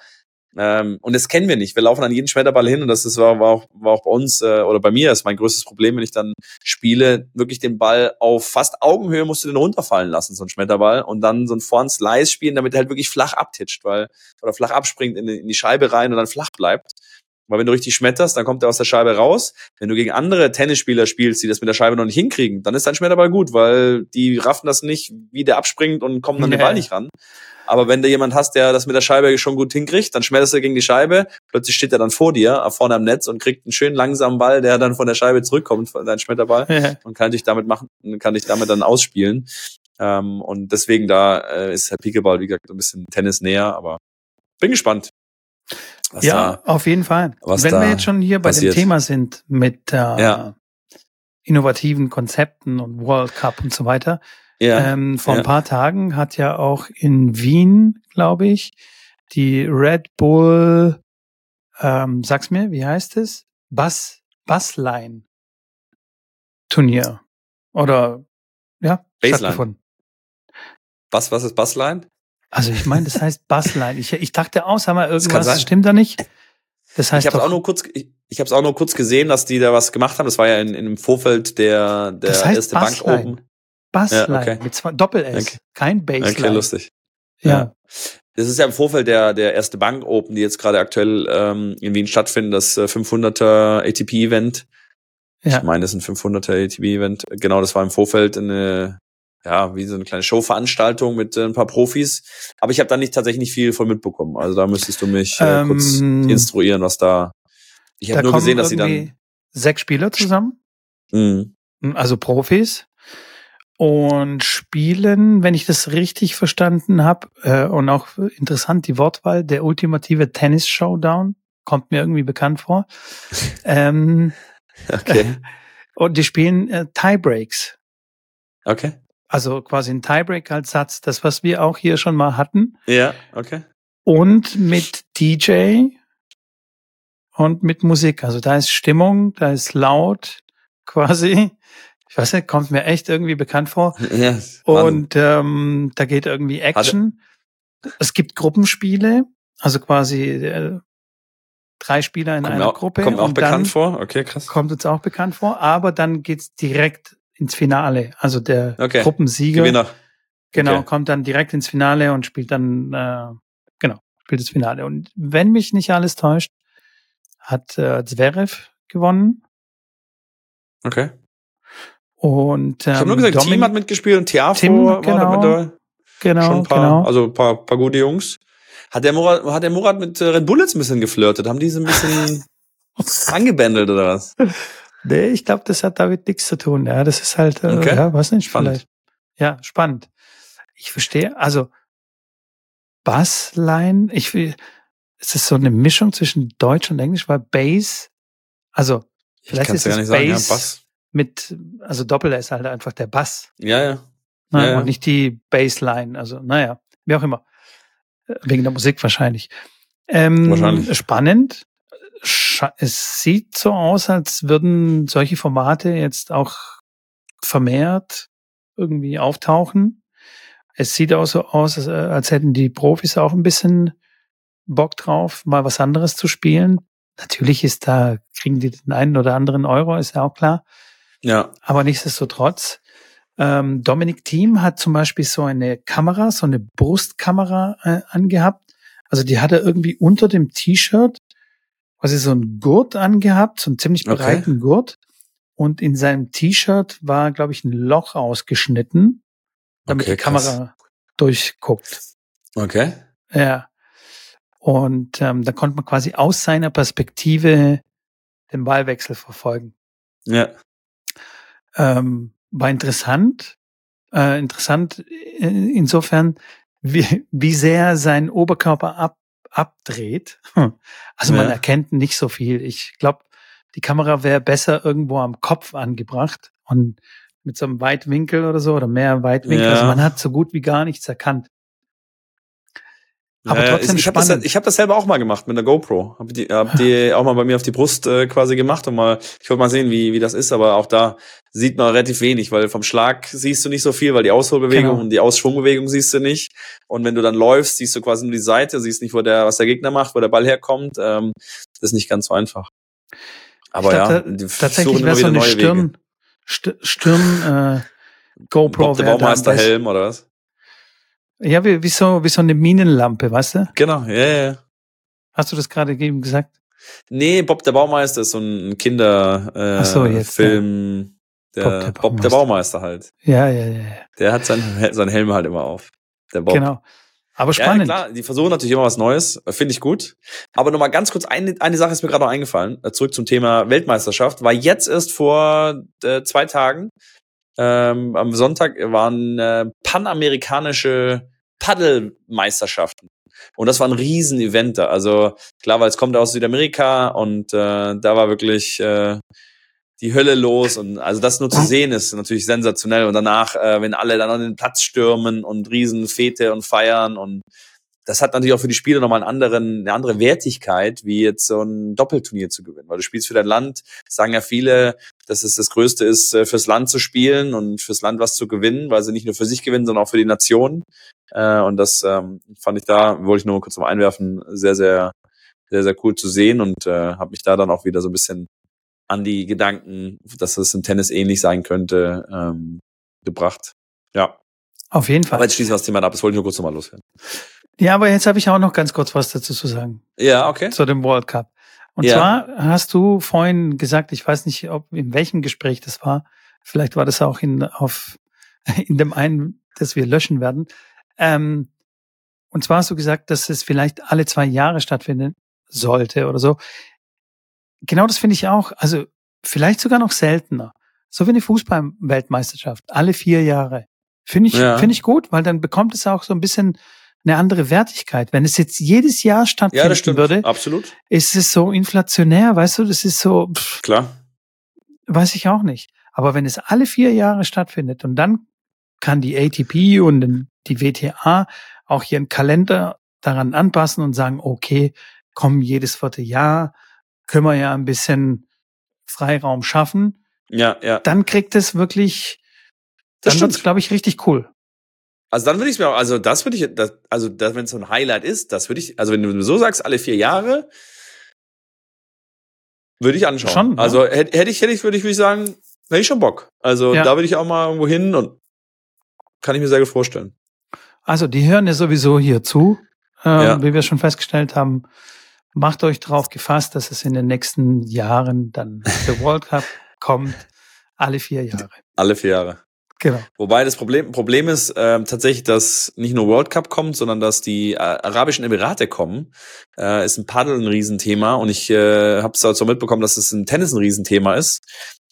ähm, und das kennen wir nicht. Wir laufen an jeden Schmetterball hin und das ist, war, war, auch, war auch bei uns äh, oder bei mir ist mein größtes Problem, wenn ich dann spiele, wirklich den Ball auf fast Augenhöhe musst du den runterfallen lassen, so ein Schmetterball, und dann so ein Vorhand-Slice spielen, damit er halt wirklich flach abtitscht, weil oder flach abspringt in, in die Scheibe rein und dann flach bleibt. Weil wenn du richtig schmetterst, dann kommt er aus der Scheibe raus. Wenn du gegen andere Tennisspieler spielst, die das mit der Scheibe noch nicht hinkriegen, dann ist dein Schmetterball gut, weil die raffen das nicht, wie der abspringt und kommen dann ja. den Ball nicht ran. Aber wenn du jemand hast, der das mit der Scheibe schon gut hinkriegt, dann schmetterst du gegen die Scheibe, plötzlich steht er dann vor dir, äh, vorne am Netz und kriegt einen schönen langsamen Ball, der dann von der Scheibe zurückkommt, dein Schmetterball, ja. und kann dich damit machen, kann dich damit dann ausspielen. Ähm, und deswegen da äh, ist Herr Pickleball, wie gesagt, ein bisschen Tennis näher, aber bin gespannt ja, da, auf jeden Fall. Wenn wir jetzt schon hier bei passiert. dem Thema sind mit äh, ja. innovativen Konzepten und World Cup und so weiter. Ja. Ähm, vor ja. ein paar Tagen hat ja auch in Wien, glaube ich, die Red Bull, ähm, sag's mir, wie heißt es? Bass, Bassline Turnier. Oder ja, Bassline. Was, was ist Bassline? Also ich meine, das heißt Bassline. Ich, ich dachte auch, sag mal, irgendwas stimmt da nicht. Das heißt ich habe auch nur kurz, ich, ich habe es auch nur kurz gesehen, dass die da was gemacht haben. Das war ja in, in dem Vorfeld der der das heißt erste Bassline. Bank Open. Bassline ja, okay. mit zwei Doppel S, okay. kein Bassline. Okay, lustig. Ja. ja. Das ist ja im Vorfeld der der erste Bank Open, die jetzt gerade aktuell ähm, in Wien stattfinden, das 500er äh, ATP Event. Ja. Ich meine, das ist ein 500er ATP Event. Genau, das war im Vorfeld eine ja, wie so eine kleine Showveranstaltung mit äh, ein paar Profis. Aber ich habe da nicht tatsächlich nicht viel von mitbekommen. Also da müsstest du mich äh, ähm, kurz instruieren, was da. Ich habe nur gesehen, dass sie dann sechs Spieler zusammen, mhm. also Profis und spielen, wenn ich das richtig verstanden habe äh, und auch interessant die Wortwahl, der ultimative Tennis Showdown kommt mir irgendwie bekannt vor. *laughs* ähm, okay. *laughs* Und die spielen äh, Tiebreaks. Okay. Also quasi ein Tiebreak als Satz, das, was wir auch hier schon mal hatten. Ja, okay. Und mit DJ und mit Musik. Also da ist Stimmung, da ist laut *laughs* quasi. Ich weiß nicht, kommt mir echt irgendwie bekannt vor. *laughs* Ja, und ähm, da geht irgendwie Action. Hatte. Es gibt Gruppenspiele, also quasi äh, drei Spieler in kommt einer auch, Gruppe. Kommt auch bekannt vor, okay, krass. Kommt uns auch bekannt vor, aber dann geht's direkt ins Finale. Also der okay. Gruppensieger Gewinner. genau okay. kommt dann direkt ins Finale und spielt dann äh, genau spielt das Finale. Und wenn mich nicht alles täuscht, hat äh, Zverev gewonnen. Okay. Und ähm, ich habe nur gesagt, Domin Team hat mitgespielt und Tiafo Tim, war genau, mit dabei. Genau, Schon ein paar, genau. Also ein paar, paar gute Jungs. Hat der Murat, hat der Murat mit äh, Red Bull jetzt ein bisschen geflirtet? Haben die so ein bisschen *laughs* angebändelt oder was? Nee, ich glaube, das hat damit nichts zu tun. Ja, das ist halt, äh, okay. ja, was nicht, spannend. vielleicht. Ja, spannend. Ich verstehe. Also Bassline, ich will, es ist so eine Mischung zwischen Deutsch und Englisch, weil Bass, also vielleicht ist es Bass sagen, ja, Bass mit, also Doppel ist halt einfach der Bass. Ja, ja. Na, ja, ja. Und nicht die Bassline. Also, naja, wie auch immer. Wegen der Musik wahrscheinlich. Ähm, wahrscheinlich. Spannend es sieht so aus, als würden solche Formate jetzt auch vermehrt irgendwie auftauchen. Es sieht auch so aus, als hätten die Profis auch ein bisschen Bock drauf, mal was anderes zu spielen. Natürlich ist da, kriegen die den einen oder anderen Euro, ist ja auch klar. Ja. Aber nichtsdestotrotz, ähm, Dominic Thiem hat zum Beispiel so eine Kamera, so eine Brustkamera äh, angehabt. Also die hat er irgendwie unter dem T-Shirt quasi so einen Gurt angehabt, so einen ziemlich breiten okay. Gurt. Und in seinem T-Shirt war, glaube ich, ein Loch ausgeschnitten, damit okay, die Kamera krass. durchguckt. Okay. Ja. Und ähm, da konnte man quasi aus seiner Perspektive den Ballwechsel verfolgen. Ja. Ähm, war interessant. Äh, interessant insofern, wie, wie sehr sein Oberkörper ab, abdreht. *laughs* Also man ja. erkennt nicht so viel. Ich glaube, die Kamera wäre besser irgendwo am Kopf angebracht und mit so einem Weitwinkel oder so oder mehr Weitwinkel. Also ja. Also man hat so gut wie gar nichts erkannt. Aber ja, trotzdem ich, ich habe das, ich hab das selber auch mal gemacht mit einer GoPro. Hab die, hab die auch mal bei mir auf die Brust äh, quasi gemacht und mal, ich wollte mal sehen, wie, wie das ist, aber auch da sieht man relativ wenig, weil vom Schlag siehst du nicht so viel, weil die Ausholbewegung genau. und die Ausschwungbewegung siehst du nicht. Und wenn du dann läufst, siehst du quasi nur die Seite, siehst nicht, wo der, was der Gegner macht, wo der Ball herkommt. Ähm, das ist nicht ganz so einfach. Aber dachte, ja, die tatsächlich wäre so eine Stirn, Wege. Stirn äh, GoPro. Bob, der Baumeister Helm oder was? Ja, wie, wie, so, wie so eine Minenlampe, weißt du? Genau, ja, ja. Hast du das gerade eben gesagt? Nee, Bob der Baumeister ist so ein Kinderfilm. Äh, so, jetzt, Film. Ja. Der, Bob, der Bob der Baumeister halt. Ja, ja, ja. Der hat seinen, seinen Helm halt immer auf. Der Bob. Genau. Aber spannend. Ja, klar, die versuchen natürlich immer was Neues, finde ich gut. Aber nochmal ganz kurz, eine, eine Sache ist mir gerade noch eingefallen, äh, zurück zum Thema Weltmeisterschaft, war jetzt erst vor äh, zwei Tagen ähm, am Sonntag waren äh, panamerikanische Paddelmeisterschaften. Und das war ein Riesen-Event da. Also klar, weil es kommt aus Südamerika und äh, da war wirklich äh, die Hölle los. Und also das nur zu sehen ist natürlich sensationell. Und danach, äh, wenn alle dann an den Platz stürmen und Riesenfete und feiern und das hat natürlich auch für die Spieler nochmal einen anderen, eine andere Wertigkeit, wie jetzt so ein Doppelturnier zu gewinnen. Weil du spielst für dein Land, sagen ja viele, dass es das Größte ist, äh, fürs Land zu spielen und fürs Land was zu gewinnen, weil sie nicht nur für sich gewinnen, sondern auch für die Nation. Äh, und das ähm, fand ich da, wollte ich nur kurz mal einwerfen, sehr, sehr, sehr, sehr cool zu sehen und äh, habe mich da dann auch wieder so ein bisschen an die Gedanken, dass es im Tennis ähnlich sein könnte, ähm, gebracht. Ja. Auf jeden Fall. Aber jetzt schließen wir das Thema ab, das wollte ich nur kurz nochmal loswerden. Ja, aber jetzt habe ich auch noch ganz kurz was dazu zu sagen. Ja, okay. Zu dem World Cup. Und ja. zwar hast du vorhin gesagt, ich weiß nicht, ob in welchem Gespräch das war. Vielleicht war das auch in, auf, *laughs* in dem einen, das wir löschen werden. Ähm, und zwar hast du gesagt, dass es vielleicht alle zwei Jahre stattfinden sollte oder so. Genau das finde ich auch. Also vielleicht sogar noch seltener. So wie eine Fußball-Weltmeisterschaft. Alle vier Jahre. Finde ich, ja. finde ich gut, weil dann bekommt es auch so ein bisschen eine andere Wertigkeit. Wenn es jetzt jedes Jahr stattfinden ja, stimmt. würde, absolut. ist es so inflationär, weißt du, das ist so. Pff, Klar. Weiß ich auch nicht. Aber wenn es alle vier Jahre stattfindet und dann kann die ATP und die WTA auch ihren Kalender daran anpassen und sagen, okay, komm, jedes vierte Jahr können wir ja ein bisschen Freiraum schaffen. Ja, ja. Dann kriegt es wirklich, das dann wird es, glaube ich, richtig cool. Also dann würde ich mir auch, also das würde ich, das, also das, wenn es so ein Highlight ist, das würde ich, also wenn du so sagst, alle vier Jahre, würde ich anschauen. Schon, also hätte hätt ich, hätte ich, würde ich, würde ich sagen, hätte ich schon Bock. Also ja. da würde ich auch mal irgendwo hin und kann ich mir sehr gut vorstellen. Also die hören ja sowieso hier zu, äh, ja. wie wir schon festgestellt haben. Macht euch drauf gefasst, dass es in den nächsten Jahren dann der *laughs* World Cup kommt. Alle vier Jahre. Alle vier Jahre. Genau. Wobei das Problem, Problem ist äh, tatsächlich, dass nicht nur World Cup kommt, sondern dass die äh, Arabischen Emirate kommen. Äh, ist ein Paddel ein Riesenthema und ich äh, habe es also mitbekommen, dass es im Tennis ein Riesenthema ist,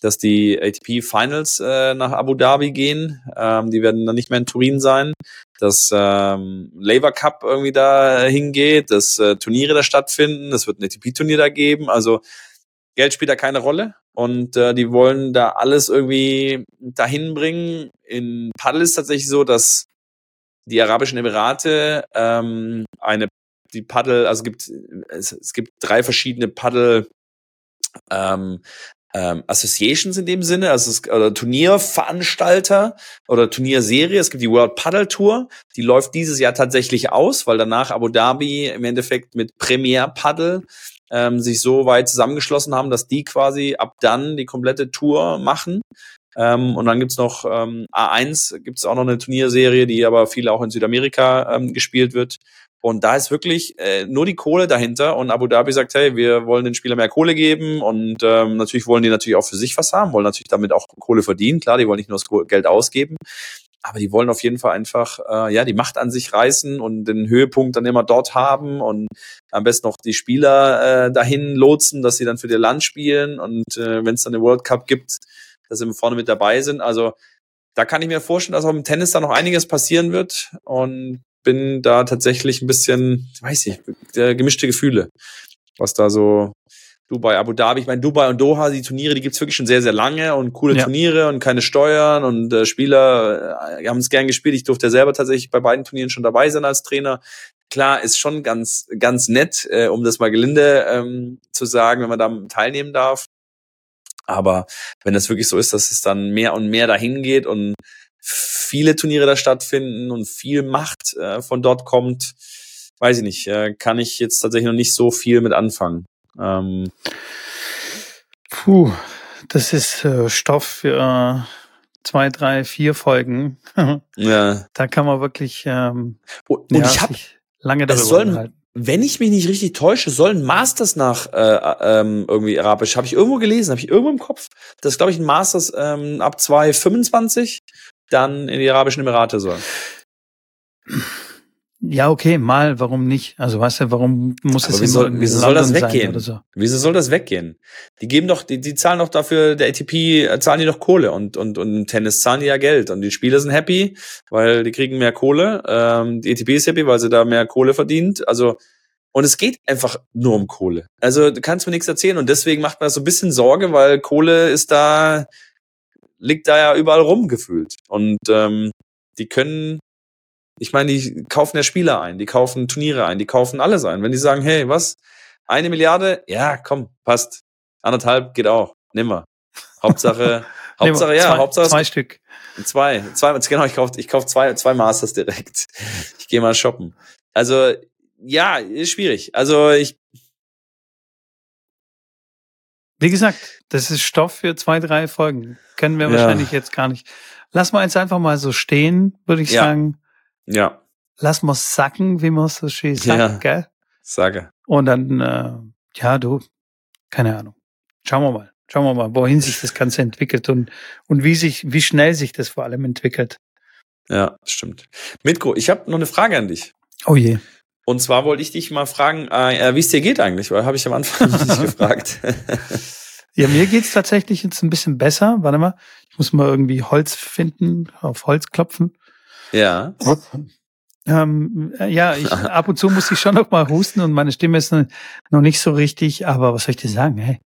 dass die ATP Finals äh, nach Abu Dhabi gehen. Ähm, die werden dann nicht mehr in Turin sein. Dass ähm, Labour Cup irgendwie da hingeht, dass äh, Turniere da stattfinden. Es wird ein ATP-Turnier da geben. Also Geld spielt da keine Rolle. Und äh, die wollen da alles irgendwie dahin bringen. In Paddel ist tatsächlich so, dass die Arabischen Emirate ähm, eine die Paddel, also gibt es, es gibt drei verschiedene Paddel ähm, ähm, Associations in dem Sinne, also es, oder Turnierveranstalter oder Turnierserie. Es gibt die World Paddle Tour, die läuft dieses Jahr tatsächlich aus, weil danach Abu Dhabi im Endeffekt mit Premier Paddle ähm, sich so weit zusammengeschlossen haben, dass die quasi ab dann die komplette Tour machen. Ähm, und dann gibt's noch ähm, A1, gibt's auch noch eine Turnierserie, die aber viel auch in Südamerika ähm, gespielt wird. Und da ist wirklich äh, nur die Kohle dahinter. Und Abu Dhabi sagt, hey, wir wollen den Spielern mehr Kohle geben. Und ähm, natürlich wollen die natürlich auch für sich was haben, wollen natürlich damit auch Kohle verdienen. Klar, die wollen nicht nur das Geld ausgeben. Aber die wollen auf jeden Fall einfach äh, ja die Macht an sich reißen und den Höhepunkt dann immer dort haben und am besten noch die Spieler äh, dahin lotsen, dass sie dann für ihr Land spielen und äh, wenn es dann den World Cup gibt, dass sie vorne mit dabei sind. Also da kann ich mir vorstellen, dass auch im Tennis da noch einiges passieren wird und bin da tatsächlich ein bisschen, weiß ich, gemischte Gefühle, was da so Dubai, Abu Dhabi. Ich meine, Dubai und Doha, die Turniere, die gibt's wirklich schon sehr, sehr lange und coole ja. Turniere und keine Steuern und äh, Spieler äh, haben es gern gespielt. Ich durfte ja selber tatsächlich bei beiden Turnieren schon dabei sein als Trainer. Klar, ist schon ganz, ganz nett, äh, um das mal gelinde ähm, zu sagen, wenn man da teilnehmen darf. Aber wenn das wirklich so ist, dass es dann mehr und mehr dahin geht und viele Turniere da stattfinden und viel Macht äh, von dort kommt, weiß ich nicht, äh, kann ich jetzt tatsächlich noch nicht so viel mit anfangen. Ähm, Puh, das ist äh, Stoff für äh, zwei, drei, vier Folgen. *laughs* ja. Da kann man wirklich ähm, und, ja, ich habe lange darüber sollen. Wenn ich mich nicht richtig täusche, sollen Masters nach äh, ähm, irgendwie Arabisch. Habe ich irgendwo gelesen, habe ich irgendwo im Kopf. Das ist, glaube ich, ein Masters ähm, ab 2,25 dann in die Arabischen Emirate soll. Ja, okay, mal, warum nicht? Also weißt du, warum muss Aber es wieso, in wieso soll das weggehen? So? Wieso soll das weggehen? Die geben doch, die, die zahlen doch dafür, der ATP äh, zahlen die doch Kohle und, und, und im Tennis zahlen die ja Geld. Und die Spieler sind happy, weil die kriegen mehr Kohle. Ähm, die ATP ist happy, weil sie da mehr Kohle verdient. Also, und es geht einfach nur um Kohle. Also du kannst mir nichts erzählen. Und deswegen macht man so ein bisschen Sorge, weil Kohle ist da, liegt da ja überall rumgefühlt. Und ähm, die können ich meine, die kaufen ja Spieler ein, die kaufen Turniere ein, die kaufen alles ein. Wenn die sagen, hey, was? Eine Milliarde? Ja, komm, passt. Anderthalb geht auch. Nimm mal. Hauptsache, *laughs* Hauptsache, ja, zwei, Hauptsache. Zwei Stück. Zwei, zwei, genau, ich kauf, ich kauf zwei, zwei Masters direkt. Ich gehe mal shoppen. Also, ja, ist schwierig. Also, ich, wie gesagt, das ist Stoff für zwei, drei Folgen. Können wir ja. wahrscheinlich jetzt gar nicht. Lass mal jetzt einfach mal so stehen, würde ich ja. sagen. Ja. Lass mal sacken, wie man so schön sagt, ja. gell? Sage. Und dann, äh, ja, du, keine Ahnung. Schauen wir mal. Schauen wir mal, wohin sich das Ganze entwickelt und, und wie sich, wie schnell sich das vor allem entwickelt. Ja, stimmt. Mitko, ich habe noch eine Frage an dich. Oh je. Und zwar wollte ich dich mal fragen, äh, wie es dir geht eigentlich, weil habe ich am Anfang nicht *laughs* gefragt. ja, mir geht's tatsächlich jetzt ein bisschen besser. Warte mal, ich muss mal irgendwie Holz finden, auf Holz klopfen. Ja. Ähm, äh, ja, ich, *laughs* ab und zu muss ich schon noch mal husten und meine Stimme ist noch nicht so richtig, aber was soll ich dir sagen? Hey,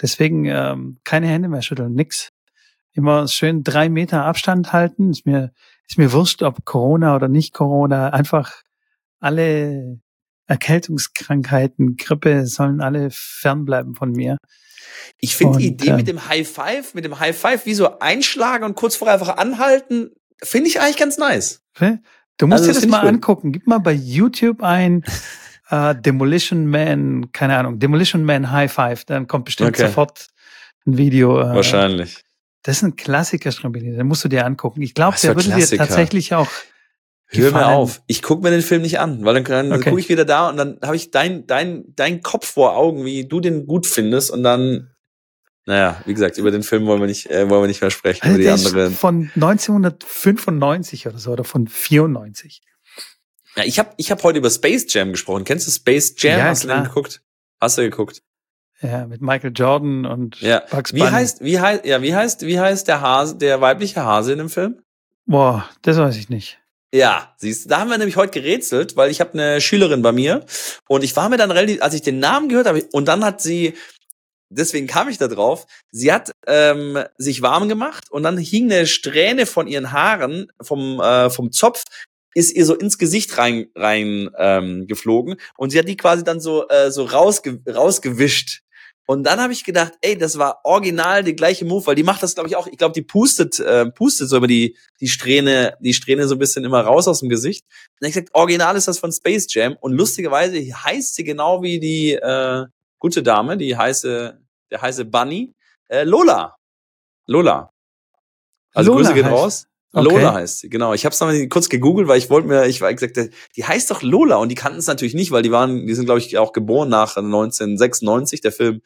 deswegen ähm, keine Hände mehr schütteln, nix. Immer schön drei Meter Abstand halten. Ist mir, ist mir wurscht, ob Corona oder nicht Corona. Einfach alle Erkältungskrankheiten, Grippe sollen alle fernbleiben von mir. Ich finde die Idee äh, mit dem High Five, mit dem High Five wie so einschlagen und kurz vorher einfach anhalten, Finde ich eigentlich ganz nice. Du musst also, dir das, das mal angucken. Gib mal bei YouTube ein uh, *laughs* Demolition Man, keine Ahnung, Demolition Man High Five. Dann kommt bestimmt okay. sofort ein Video. Uh, Wahrscheinlich. Das ist ein Klassiker, Strambini. Den musst du dir angucken. Ich glaube, der würde dir tatsächlich auch Hör mir auf. Ich guck mir den Film nicht an, weil dann, dann okay. gucke ich wieder da und dann habe ich dein, dein, dein Kopf vor Augen, wie du den gut findest und dann naja, wie gesagt, über den Film wollen wir nicht, äh, wollen wir nicht mehr sprechen. Also über die anderen. Von 1995 oder so oder von 94. Ja, ich habe ich hab heute über Space Jam gesprochen. Kennst du Space Jam? Ja, Hast klar. du den geguckt? Hast du geguckt? Ja, mit Michael Jordan und ja. Bugs Bunny. Wie heißt, wie heißt, ja, wie heißt, wie heißt der Hase, der weibliche Hase in dem Film? Boah, das weiß ich nicht. Ja, siehst du, da haben wir nämlich heute gerätselt, weil ich habe eine Schülerin bei mir und ich war mir dann relativ, als ich den Namen gehört habe und dann hat sie deswegen kam ich da drauf. Sie hat ähm, sich warm gemacht und dann hing eine Strähne von ihren Haaren vom äh, vom Zopf ist ihr so ins Gesicht rein rein ähm, geflogen und sie hat die quasi dann so äh, so rausge rausgewischt. Und dann habe ich gedacht, ey, das war original der gleiche Move, weil die macht das glaube ich auch. Ich glaube, die pustet äh, pustet so über die die Strähne die Strähne so ein bisschen immer raus aus dem Gesicht. Und ich gesagt, original ist das von Space Jam und lustigerweise heißt sie genau wie die äh, gute Dame, die heiße der heiße Bunny. Äh, Lola. Lola. Also Lola Grüße gehen heißt, raus. Okay. Lola heißt sie, genau. Ich habe es nochmal kurz gegoogelt, weil ich wollte mir, ich war gesagt, die heißt doch Lola und die kannten es natürlich nicht, weil die waren, die sind glaube ich auch geboren nach 1996. Der Film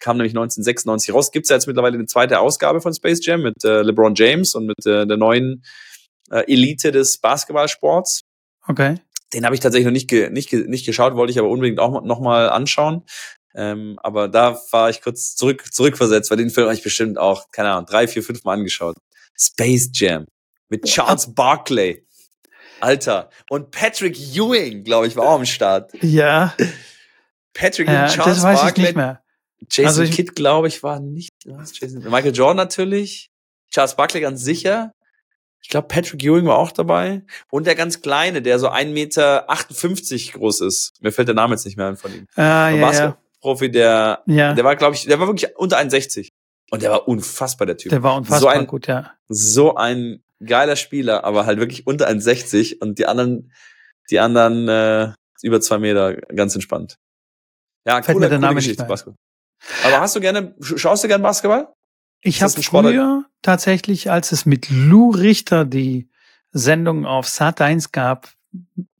kam nämlich 1996 raus. Gibt's ja jetzt mittlerweile eine zweite Ausgabe von Space Jam mit äh, LeBron James und mit äh, der neuen äh, Elite des Basketballsports. Okay. Den habe ich tatsächlich noch nicht, ge nicht, ge nicht geschaut, wollte ich aber unbedingt auch noch mal anschauen. Ähm, aber da war ich kurz zurück, zurückversetzt, weil den Film habe ich bestimmt auch, keine Ahnung, drei, vier, fünf Mal angeschaut. Space Jam mit Charles Barkley. Alter. Und Patrick Ewing, glaube ich, war auch am Start. Ja, Patrick ja Ewing, Charles das weiß Barkley. ich nicht mehr. Jason Also Kidd, glaube ich, war nicht. Jason, Michael Jordan natürlich. Charles Barkley ganz sicher. Ich glaube, Patrick Ewing war auch dabei. Und der ganz Kleine, der so 1,58 Meter groß ist. Mir fällt der Name jetzt nicht mehr ein von ihm. Ah, ja, ja. Basketballprofi, der, ja. der war, glaube ich, der war wirklich unter 61. Und der war unfassbar, der Typ. Der war unfassbar so ein, gut, ja. so ein geiler Spieler, aber halt wirklich unter 1,60 und die anderen, die anderen äh, über zwei Meter ganz entspannt. Ja, Fällt coole, mir der Name nicht Geschichte. Basketball. Aber hast du gerne, sch- schaust du gerne Basketball? Ich habe früher tatsächlich, als es mit Lou Richter die Sendung auf Sat 1 gab,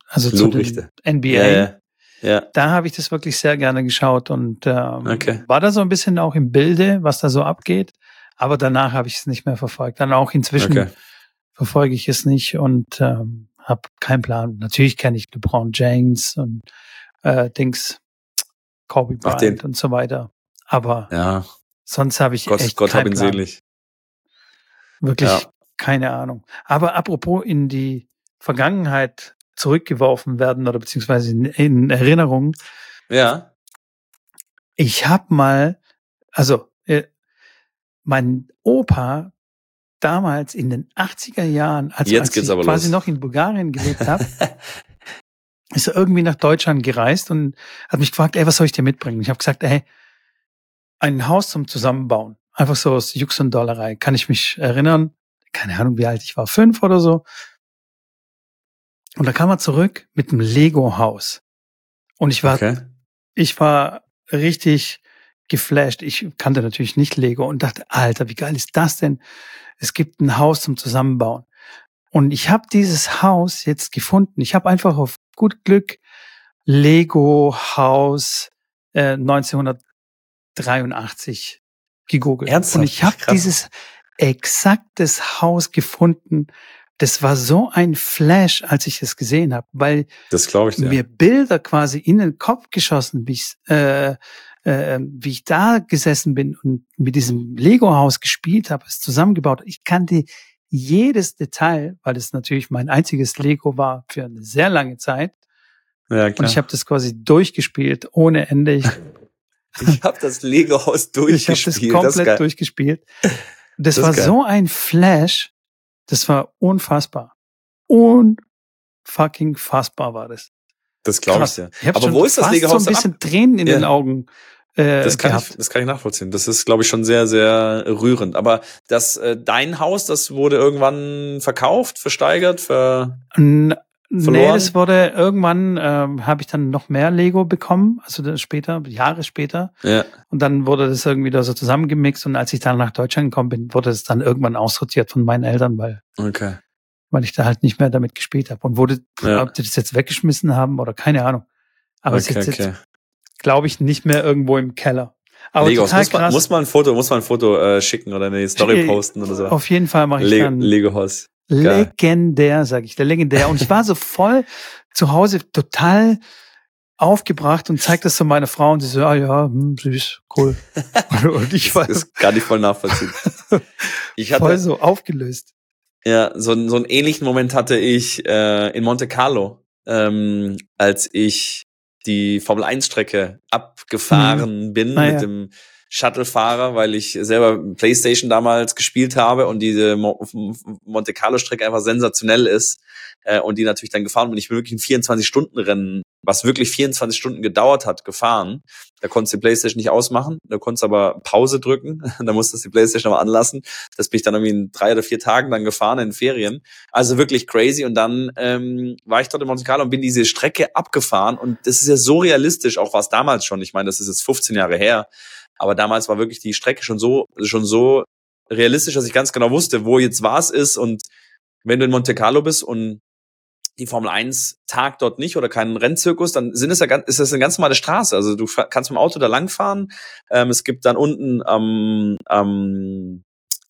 also Lou zu den Richter. NBA, Ja, ja. ja. da habe ich das wirklich sehr gerne geschaut und ähm, Okay. war da so ein bisschen auch im Bilde, was da so abgeht. Aber danach habe ich es nicht mehr verfolgt. Dann auch inzwischen Okay. Verfolge ich es nicht und ähm, habe keinen Plan. Natürlich kenne ich LeBron James und äh, Dings, Kobe Ach, Bryant den. und so weiter. Aber Ja, sonst habe ich Gott, echt Gott hab ihn Plan. selig. Wirklich Ja. keine Ahnung. Aber apropos in die Vergangenheit zurückgeworfen werden oder beziehungsweise in, in Erinnerung. Ja. Ich habe mal, also äh, mein Opa damals in den 80er Jahren, als, Jetzt als ich quasi los. noch in Bulgarien gelebt habe, *laughs* ist er irgendwie nach Deutschland gereist und hat mich gefragt, ey, was soll ich dir mitbringen? Ich habe gesagt, ey, ein Haus zum Zusammenbauen. Einfach so aus Jux und Dollerei. Kann ich mich erinnern? Keine Ahnung, wie alt ich war, fünf oder so. Und da kam er zurück mit einem Lego-Haus. Und ich war, okay. ich war richtig geflasht. Ich kannte natürlich nicht Lego und dachte, Alter, wie geil ist das denn? Es gibt ein Haus zum Zusammenbauen. Und ich habe dieses Haus jetzt gefunden. Ich habe einfach auf gut Glück Lego Haus äh, 1983 gegoogelt. Ernsthaft? Und ich habe dieses exaktes Haus gefunden. Das war so ein Flash, als ich es gesehen habe, weil Das ich mir Bilder quasi in den Kopf geschossen, wie ich, äh, äh, wie ich da gesessen bin und mit diesem Lego-Haus gespielt habe, es zusammengebaut. Ich kannte jedes Detail, weil es natürlich mein einziges Lego war für eine sehr lange Zeit. ja, Und klar. ich habe das quasi durchgespielt ohne Ende. Ich, *laughs* ich habe das Lego-Haus *laughs* ich habe das durchgespielt. das komplett geil. durchgespielt. *laughs* Das, Das war geil. so ein Flash. Das war unfassbar. Unfucking fassbar war das. Das glaube ich hab Aber wo ist das fast Lego-Haus so ein bisschen Tränen in Ja. den Augen äh, Das kann, gehabt. ich, das kann ich nachvollziehen. Das ist, glaube ich, schon sehr, sehr rührend. Aber das, äh, dein Haus, das wurde irgendwann verkauft, versteigert, ver N nee, verloren? das wurde irgendwann, ähm, habe ich dann noch mehr Lego bekommen, also später, Jahre später. ja. Und dann wurde das irgendwie da so zusammengemixt. Und als ich dann nach Deutschland gekommen bin, wurde es dann irgendwann aussortiert von meinen Eltern, weil, Okay. Weil ich da halt nicht mehr damit gespielt habe. Und wurde, Ja. ob die das jetzt weggeschmissen haben oder keine Ahnung. Aber es okay, ist jetzt, okay. glaube ich, nicht mehr irgendwo im Keller. Aber total Muss man, muss man ein Foto, muss man ein Foto äh, schicken oder eine Story Äh, posten oder so. Auf jeden Fall mache ich Le dann Lego-Haus. legendär, sage ich, der legendär. Und ich war so voll zu Hause total aufgebracht und zeigt das so meiner Frau und sie so, ah ja, hm, süß, cool. *laughs* und ich war Das ist gar nicht voll nachvollziehen. *laughs* Ich voll hatte, so aufgelöst. Ja, so, einen- so einen ähnlichen Moment hatte ich äh, in Monte Carlo, ähm, als ich die Formel 1 Strecke abgefahren bin Ah, mit ja. dem Shuttle-Fahrer, weil ich selber Playstation damals gespielt habe und diese Mo Monte Carlo-Strecke einfach sensationell ist äh, und die natürlich dann gefahren bin. Ich bin wirklich ein 24-Stunden-Rennen, was wirklich 24 Stunden gedauert hat, gefahren. Da konntest du die Playstation nicht ausmachen, da konntest du aber Pause drücken, *laughs* da musstest du die Playstation aber anlassen. Das bin ich dann irgendwie in drei oder vier Tagen dann gefahren in Ferien. Also wirklich crazy. Und dann ähm, war ich dort in Monte Carlo und bin diese Strecke abgefahren. Und das ist ja so realistisch, auch war es damals schon. Ich meine, das ist jetzt 15 Jahre her. Aber damals war wirklich die Strecke schon so, schon so realistisch, dass ich ganz genau wusste, wo jetzt was ist und wenn du in Monte Carlo bist und die Formel 1 tagt dort nicht oder keinen Rennzirkus, dann sind es ja ganz, ist das eine ganz normale Straße. Also du kannst mit dem Auto da langfahren. Ähm, es gibt dann unten am, am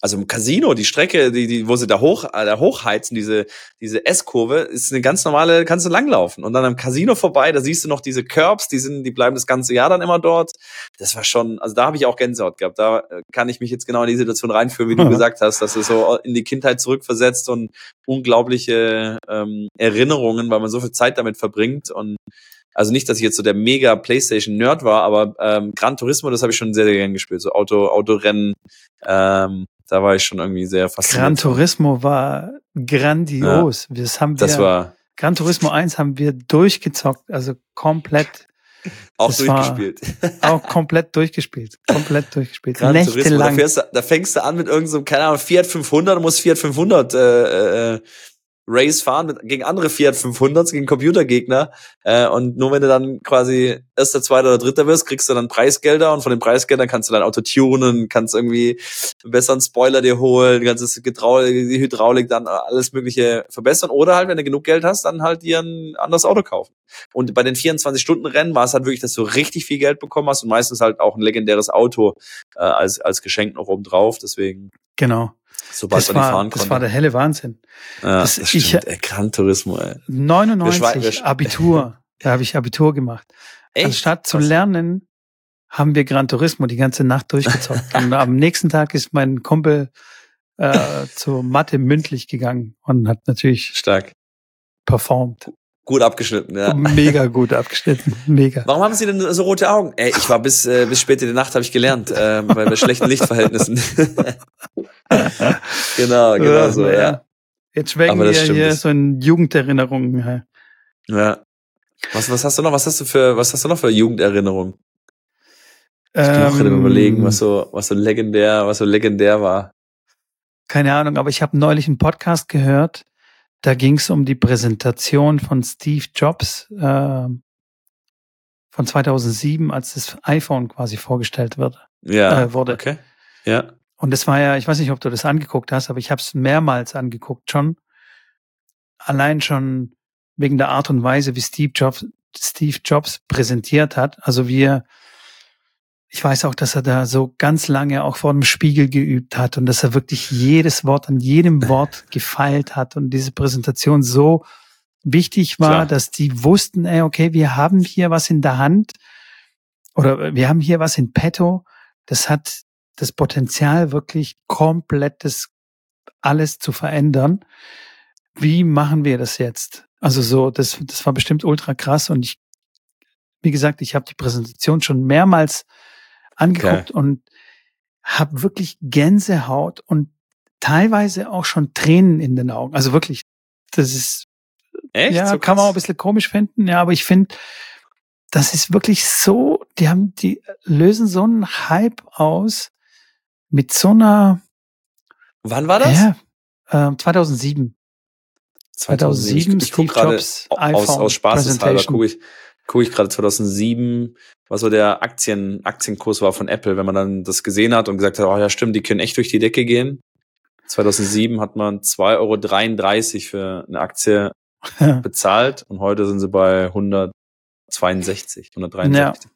also im Casino, die Strecke, die, die, wo sie da hoch, äh, da hochheizen, diese, diese S-Kurve, ist eine ganz normale, kannst du langlaufen. Und dann am Casino vorbei, da siehst du noch diese Curbs, die sind, die bleiben das ganze Jahr dann immer dort. Das war schon, also da habe ich auch Gänsehaut gehabt. Da äh, kann ich mich jetzt genau in die Situation reinführen, wie du gesagt hast, dass es so in die Kindheit zurückversetzt und unglaubliche ähm, Erinnerungen, weil man so viel Zeit damit verbringt und also nicht, dass ich jetzt so der mega PlayStation-Nerd war, aber ähm, Gran Turismo, das habe ich schon sehr, sehr gern gespielt. So Auto, Autorennen, ähm, da war ich schon irgendwie sehr fasziniert. Gran Turismo war grandios. Ja, das haben wir, das war Gran Turismo 1 haben wir durchgezockt, also komplett. *laughs* Auch durchgespielt. *laughs* Auch komplett durchgespielt. Komplett durchgespielt. Gran Nächtelang. Da, da, fängst du an mit irgendeinem, so, keine Ahnung, Fiat 500, du musst Fiat 500 äh, äh, Race fahren mit, gegen andere Fiat 500s, gegen Computergegner. Äh, und nur wenn du dann quasi erster, zweiter oder dritter wirst, kriegst du dann Preisgelder und von den Preisgeldern kannst du dein Auto tunen, kannst irgendwie besseren Spoiler dir holen, kannst das Getraulik, die Hydraulik dann alles mögliche verbessern. Oder halt, wenn du genug Geld hast, dann halt dir ein anderes Auto kaufen. Und bei den 24-Stunden-Rennen war es halt wirklich, dass du richtig viel Geld bekommen hast und meistens halt auch ein legendäres Auto äh, als, als Geschenk noch oben drauf. Deswegen. Genau. Sobald das man war, die fahren das konnte. war der helle Wahnsinn. Ja, das, das stimmt. ich, ey, Gran Turismo, ey. 99 Abitur, *laughs* da habe ich Abitur gemacht. Echt? Anstatt zu lernen, haben wir Gran Turismo die ganze Nacht durchgezockt. *laughs* und am nächsten Tag ist mein Kumpel äh, zur Mathe mündlich gegangen und hat natürlich Stark. performt. Gut abgeschnitten, ja. Mega gut abgeschnitten. Mega. Warum haben Sie denn so rote Augen? Ey, ich war bis, äh, bis spät in der Nacht, habe ich gelernt, äh, bei, bei schlechten Lichtverhältnissen. *laughs* genau, genau so, ja. Jetzt schwelgen Aber wir hier so in Jugenderinnerungen. ja. ja. Was, was hast du noch? Was hast du für, was hast du noch für Jugenderinnerungen? Ich bin auch gerade Ähm, überlegen, was so, was so legendär, was so legendär war. Keine Ahnung, aber ich habe neulich einen Podcast gehört. Da ging es um die Präsentation von Steve Jobs äh, von 2007, als das iPhone quasi vorgestellt wird, Ja. äh, wurde. Okay. Ja. Und das war ja, ich weiß nicht, ob du das angeguckt hast, aber ich habe es mehrmals angeguckt schon. Allein schon wegen der Art und Weise, wie Steve Jobs, Steve Jobs präsentiert hat. Also wie er, ich weiß auch, dass er da so ganz lange auch vor dem Spiegel geübt hat und dass er wirklich jedes Wort an jedem *laughs* Wort gefeilt hat und diese Präsentation so wichtig war, Klar. dass die wussten, ey, okay, wir haben hier was in der Hand oder wir haben hier was in petto. Das hat das Potenzial, wirklich komplett das alles zu verändern. Wie machen wir das jetzt? Also so, das, das war bestimmt ultra krass und ich, wie gesagt, ich habe die Präsentation schon mehrmals angeguckt und habe wirklich Gänsehaut und teilweise auch schon Tränen in den Augen. Also wirklich, das ist, Echt? ja, So kann man auch ein bisschen komisch finden, ja, aber ich finde, das ist wirklich so, die haben, die lösen so einen Hype aus mit so einer, Wann war das? ja, äh, 2007. 2007 Ich, ich guck Steve Jobs aus, iPhone aus Spaßeshalber Presentation. gucke ich, guck ich gerade 2007, was so der Aktien, Aktienkurs war von Apple, wenn man dann das gesehen hat und gesagt hat, oh ja stimmt, die können echt durch die Decke gehen. 2007 hat man 2,33 Euro für eine Aktie *laughs* bezahlt und heute sind sie bei 162, 163.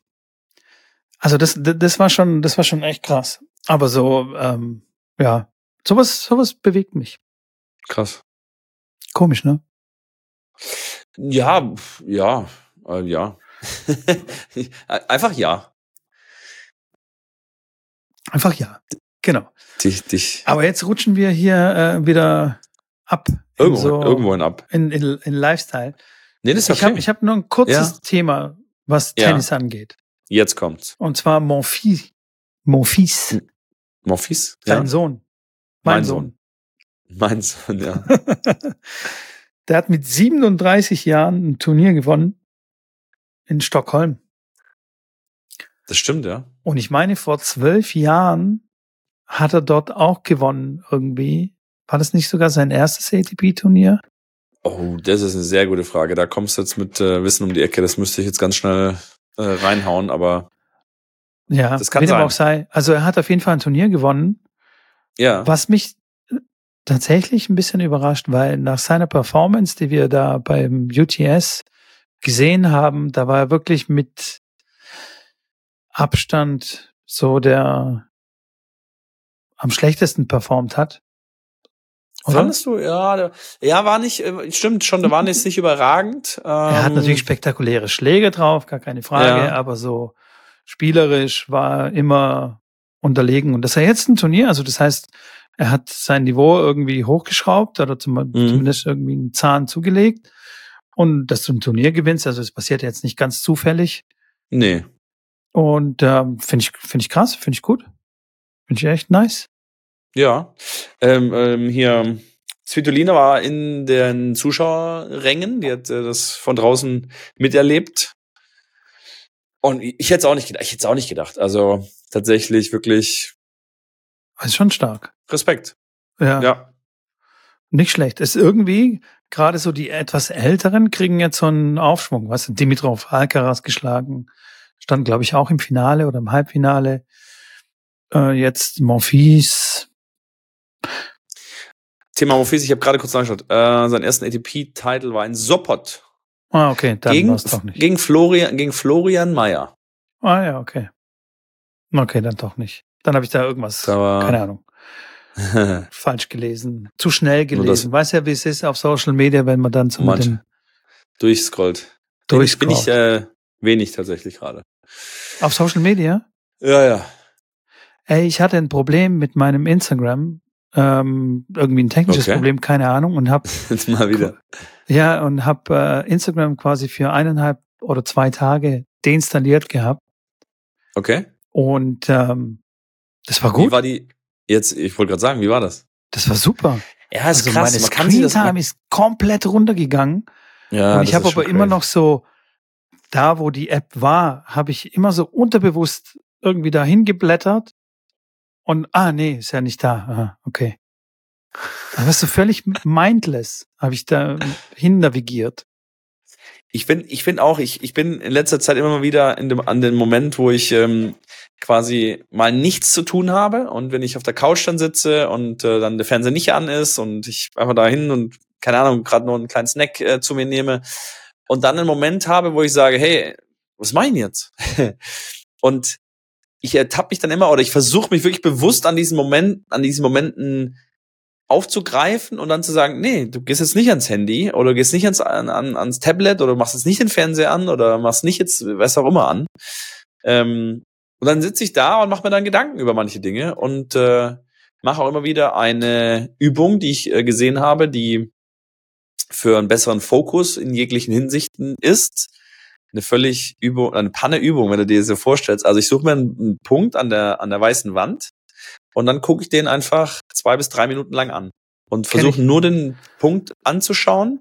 Also das, das war schon, das war schon echt krass. Aber so, ähm, ja, sowas, sowas bewegt mich. Krass. Komisch, ne? Ja, ja, äh, ja. *laughs* Einfach ja. Einfach ja. Genau. Dich, dich Aber jetzt rutschen wir hier äh, wieder ab. in irgendwo, so, irgendwohin ab. In, in, in Lifestyle. Nee, das ist Ich okay. habe ich hab nur ein kurzes Ja. Thema, was Ja. Tennis angeht. Jetzt kommt's. Und zwar mon fils. Mon fils. Morphis? Sein Sohn. Mein, Mein Sohn. Sohn. Mein Sohn, ja. *laughs* Der hat mit 37 Jahren ein Turnier gewonnen in Stockholm. Das stimmt, ja. Und ich meine, vor zwölf Jahren hat er dort auch gewonnen irgendwie. War das nicht sogar sein erstes ATP-Turnier? Oh, das ist eine sehr gute Frage. Da kommst du jetzt mit äh, Wissen um die Ecke. Das müsste ich jetzt ganz schnell äh, reinhauen, aber Ja, Das kann sein. auch sei. Also er hat auf jeden Fall ein Turnier gewonnen. ja. Was mich tatsächlich ein bisschen überrascht, weil nach seiner Performance, die wir da beim UTS gesehen haben, da war er wirklich mit Abstand so der am schlechtesten performt hat. Oder? Fandest du? Ja, der, ja, war nicht, äh, stimmt schon, der war nicht, nicht überragend. er hat natürlich ähm, spektakuläre Schläge drauf, gar keine Frage, ja. aber so spielerisch war immer unterlegen. Und das ist ja jetzt ein Turnier, also das heißt, er hat sein Niveau irgendwie hochgeschraubt oder zum, mhm. zumindest irgendwie einen Zahn zugelegt. Und dass du ein Turnier gewinnst, also es passiert jetzt nicht ganz zufällig. Nee. Und ähm, finde ich, finde ich krass, finde ich gut. Finde ich echt nice. Ja. Ähm, ähm, hier, Svitolina war in den Zuschauerrängen, die hat äh, das von draußen miterlebt. Und ich hätte es auch nicht gedacht. Ich hätte es auch nicht gedacht. Also tatsächlich wirklich. Das ist schon stark. Respekt. Ja. Ja. Nicht schlecht. Ist irgendwie, gerade so die etwas Älteren kriegen jetzt so einen Aufschwung. Was? Dimitrov Alcaraz geschlagen. Stand, glaube ich, auch im Finale oder im Halbfinale. Äh, jetzt Monfils. Thema Monfils, ich habe gerade kurz nachgeschaut. Äh, sein ersten ATP-Titel war ein Sopot. Ah, okay, dann gegen, doch nicht. Gegen Florian, gegen Florian Mayer. Ah ja, okay. Okay, dann doch nicht. Dann habe ich da irgendwas, da keine Ahnung, *laughs* falsch gelesen, zu schnell gelesen. Weiß ja, wie es ist auf Social Media, wenn man dann so mit dem durchscrollt. Durchscrollt. Bin ich äh, wenig tatsächlich gerade. Auf Social Media? Ja, ja. Ey, ich hatte ein Problem mit meinem Instagram, ähm, irgendwie ein technisches okay. Problem, keine Ahnung, und hab *laughs* jetzt mal wieder. Ja, und hab äh, Instagram quasi für eineinhalb oder zwei Tage deinstalliert gehabt. Okay. Und ähm, das war gut. Wie war die? Jetzt, ich wollte gerade sagen, wie war das? Das war super. Ja, ist also krass. Meine Screentime ist komplett runtergegangen. Ja, und ich habe aber immer noch so, da wo die App war, habe ich immer so unterbewusst irgendwie dahin geblättert und ah nee, ist ja nicht da. Aha, okay. Da warst du völlig mindless, habe ich da hin navigiert. Ich bin, ich bin auch, ich, ich bin in letzter Zeit immer mal wieder in dem, an dem Moment, wo ich ähm, quasi mal nichts zu tun habe und wenn ich auf der Couch dann sitze und äh, dann der Fernseher nicht an ist und ich einfach da hin und keine Ahnung, gerade nur einen kleinen Snack äh, zu mir nehme und dann einen Moment habe, wo ich sage, hey, was mein jetzt? *laughs* und ich ertappe mich dann immer oder ich versuche mich wirklich bewusst an diesen Moment, an diesen Momenten aufzugreifen und dann zu sagen, nee, du gehst jetzt nicht ans Handy oder gehst nicht ans, an, ans Tablet oder machst jetzt nicht den Fernseher an oder machst nicht jetzt was auch immer an. Ähm, und dann sitze ich da und mache mir dann Gedanken über manche Dinge und äh, mache auch immer wieder eine Übung, die ich äh, gesehen habe, die für einen besseren Fokus in jeglichen Hinsichten ist. Eine völlig Übung, eine Panne-Übung, wenn du dir das so vorstellst. Also ich suche mir einen, einen Punkt an der, an der weißen Wand und dann gucke ich den einfach zwei bis drei Minuten lang an und versuche nur den Punkt anzuschauen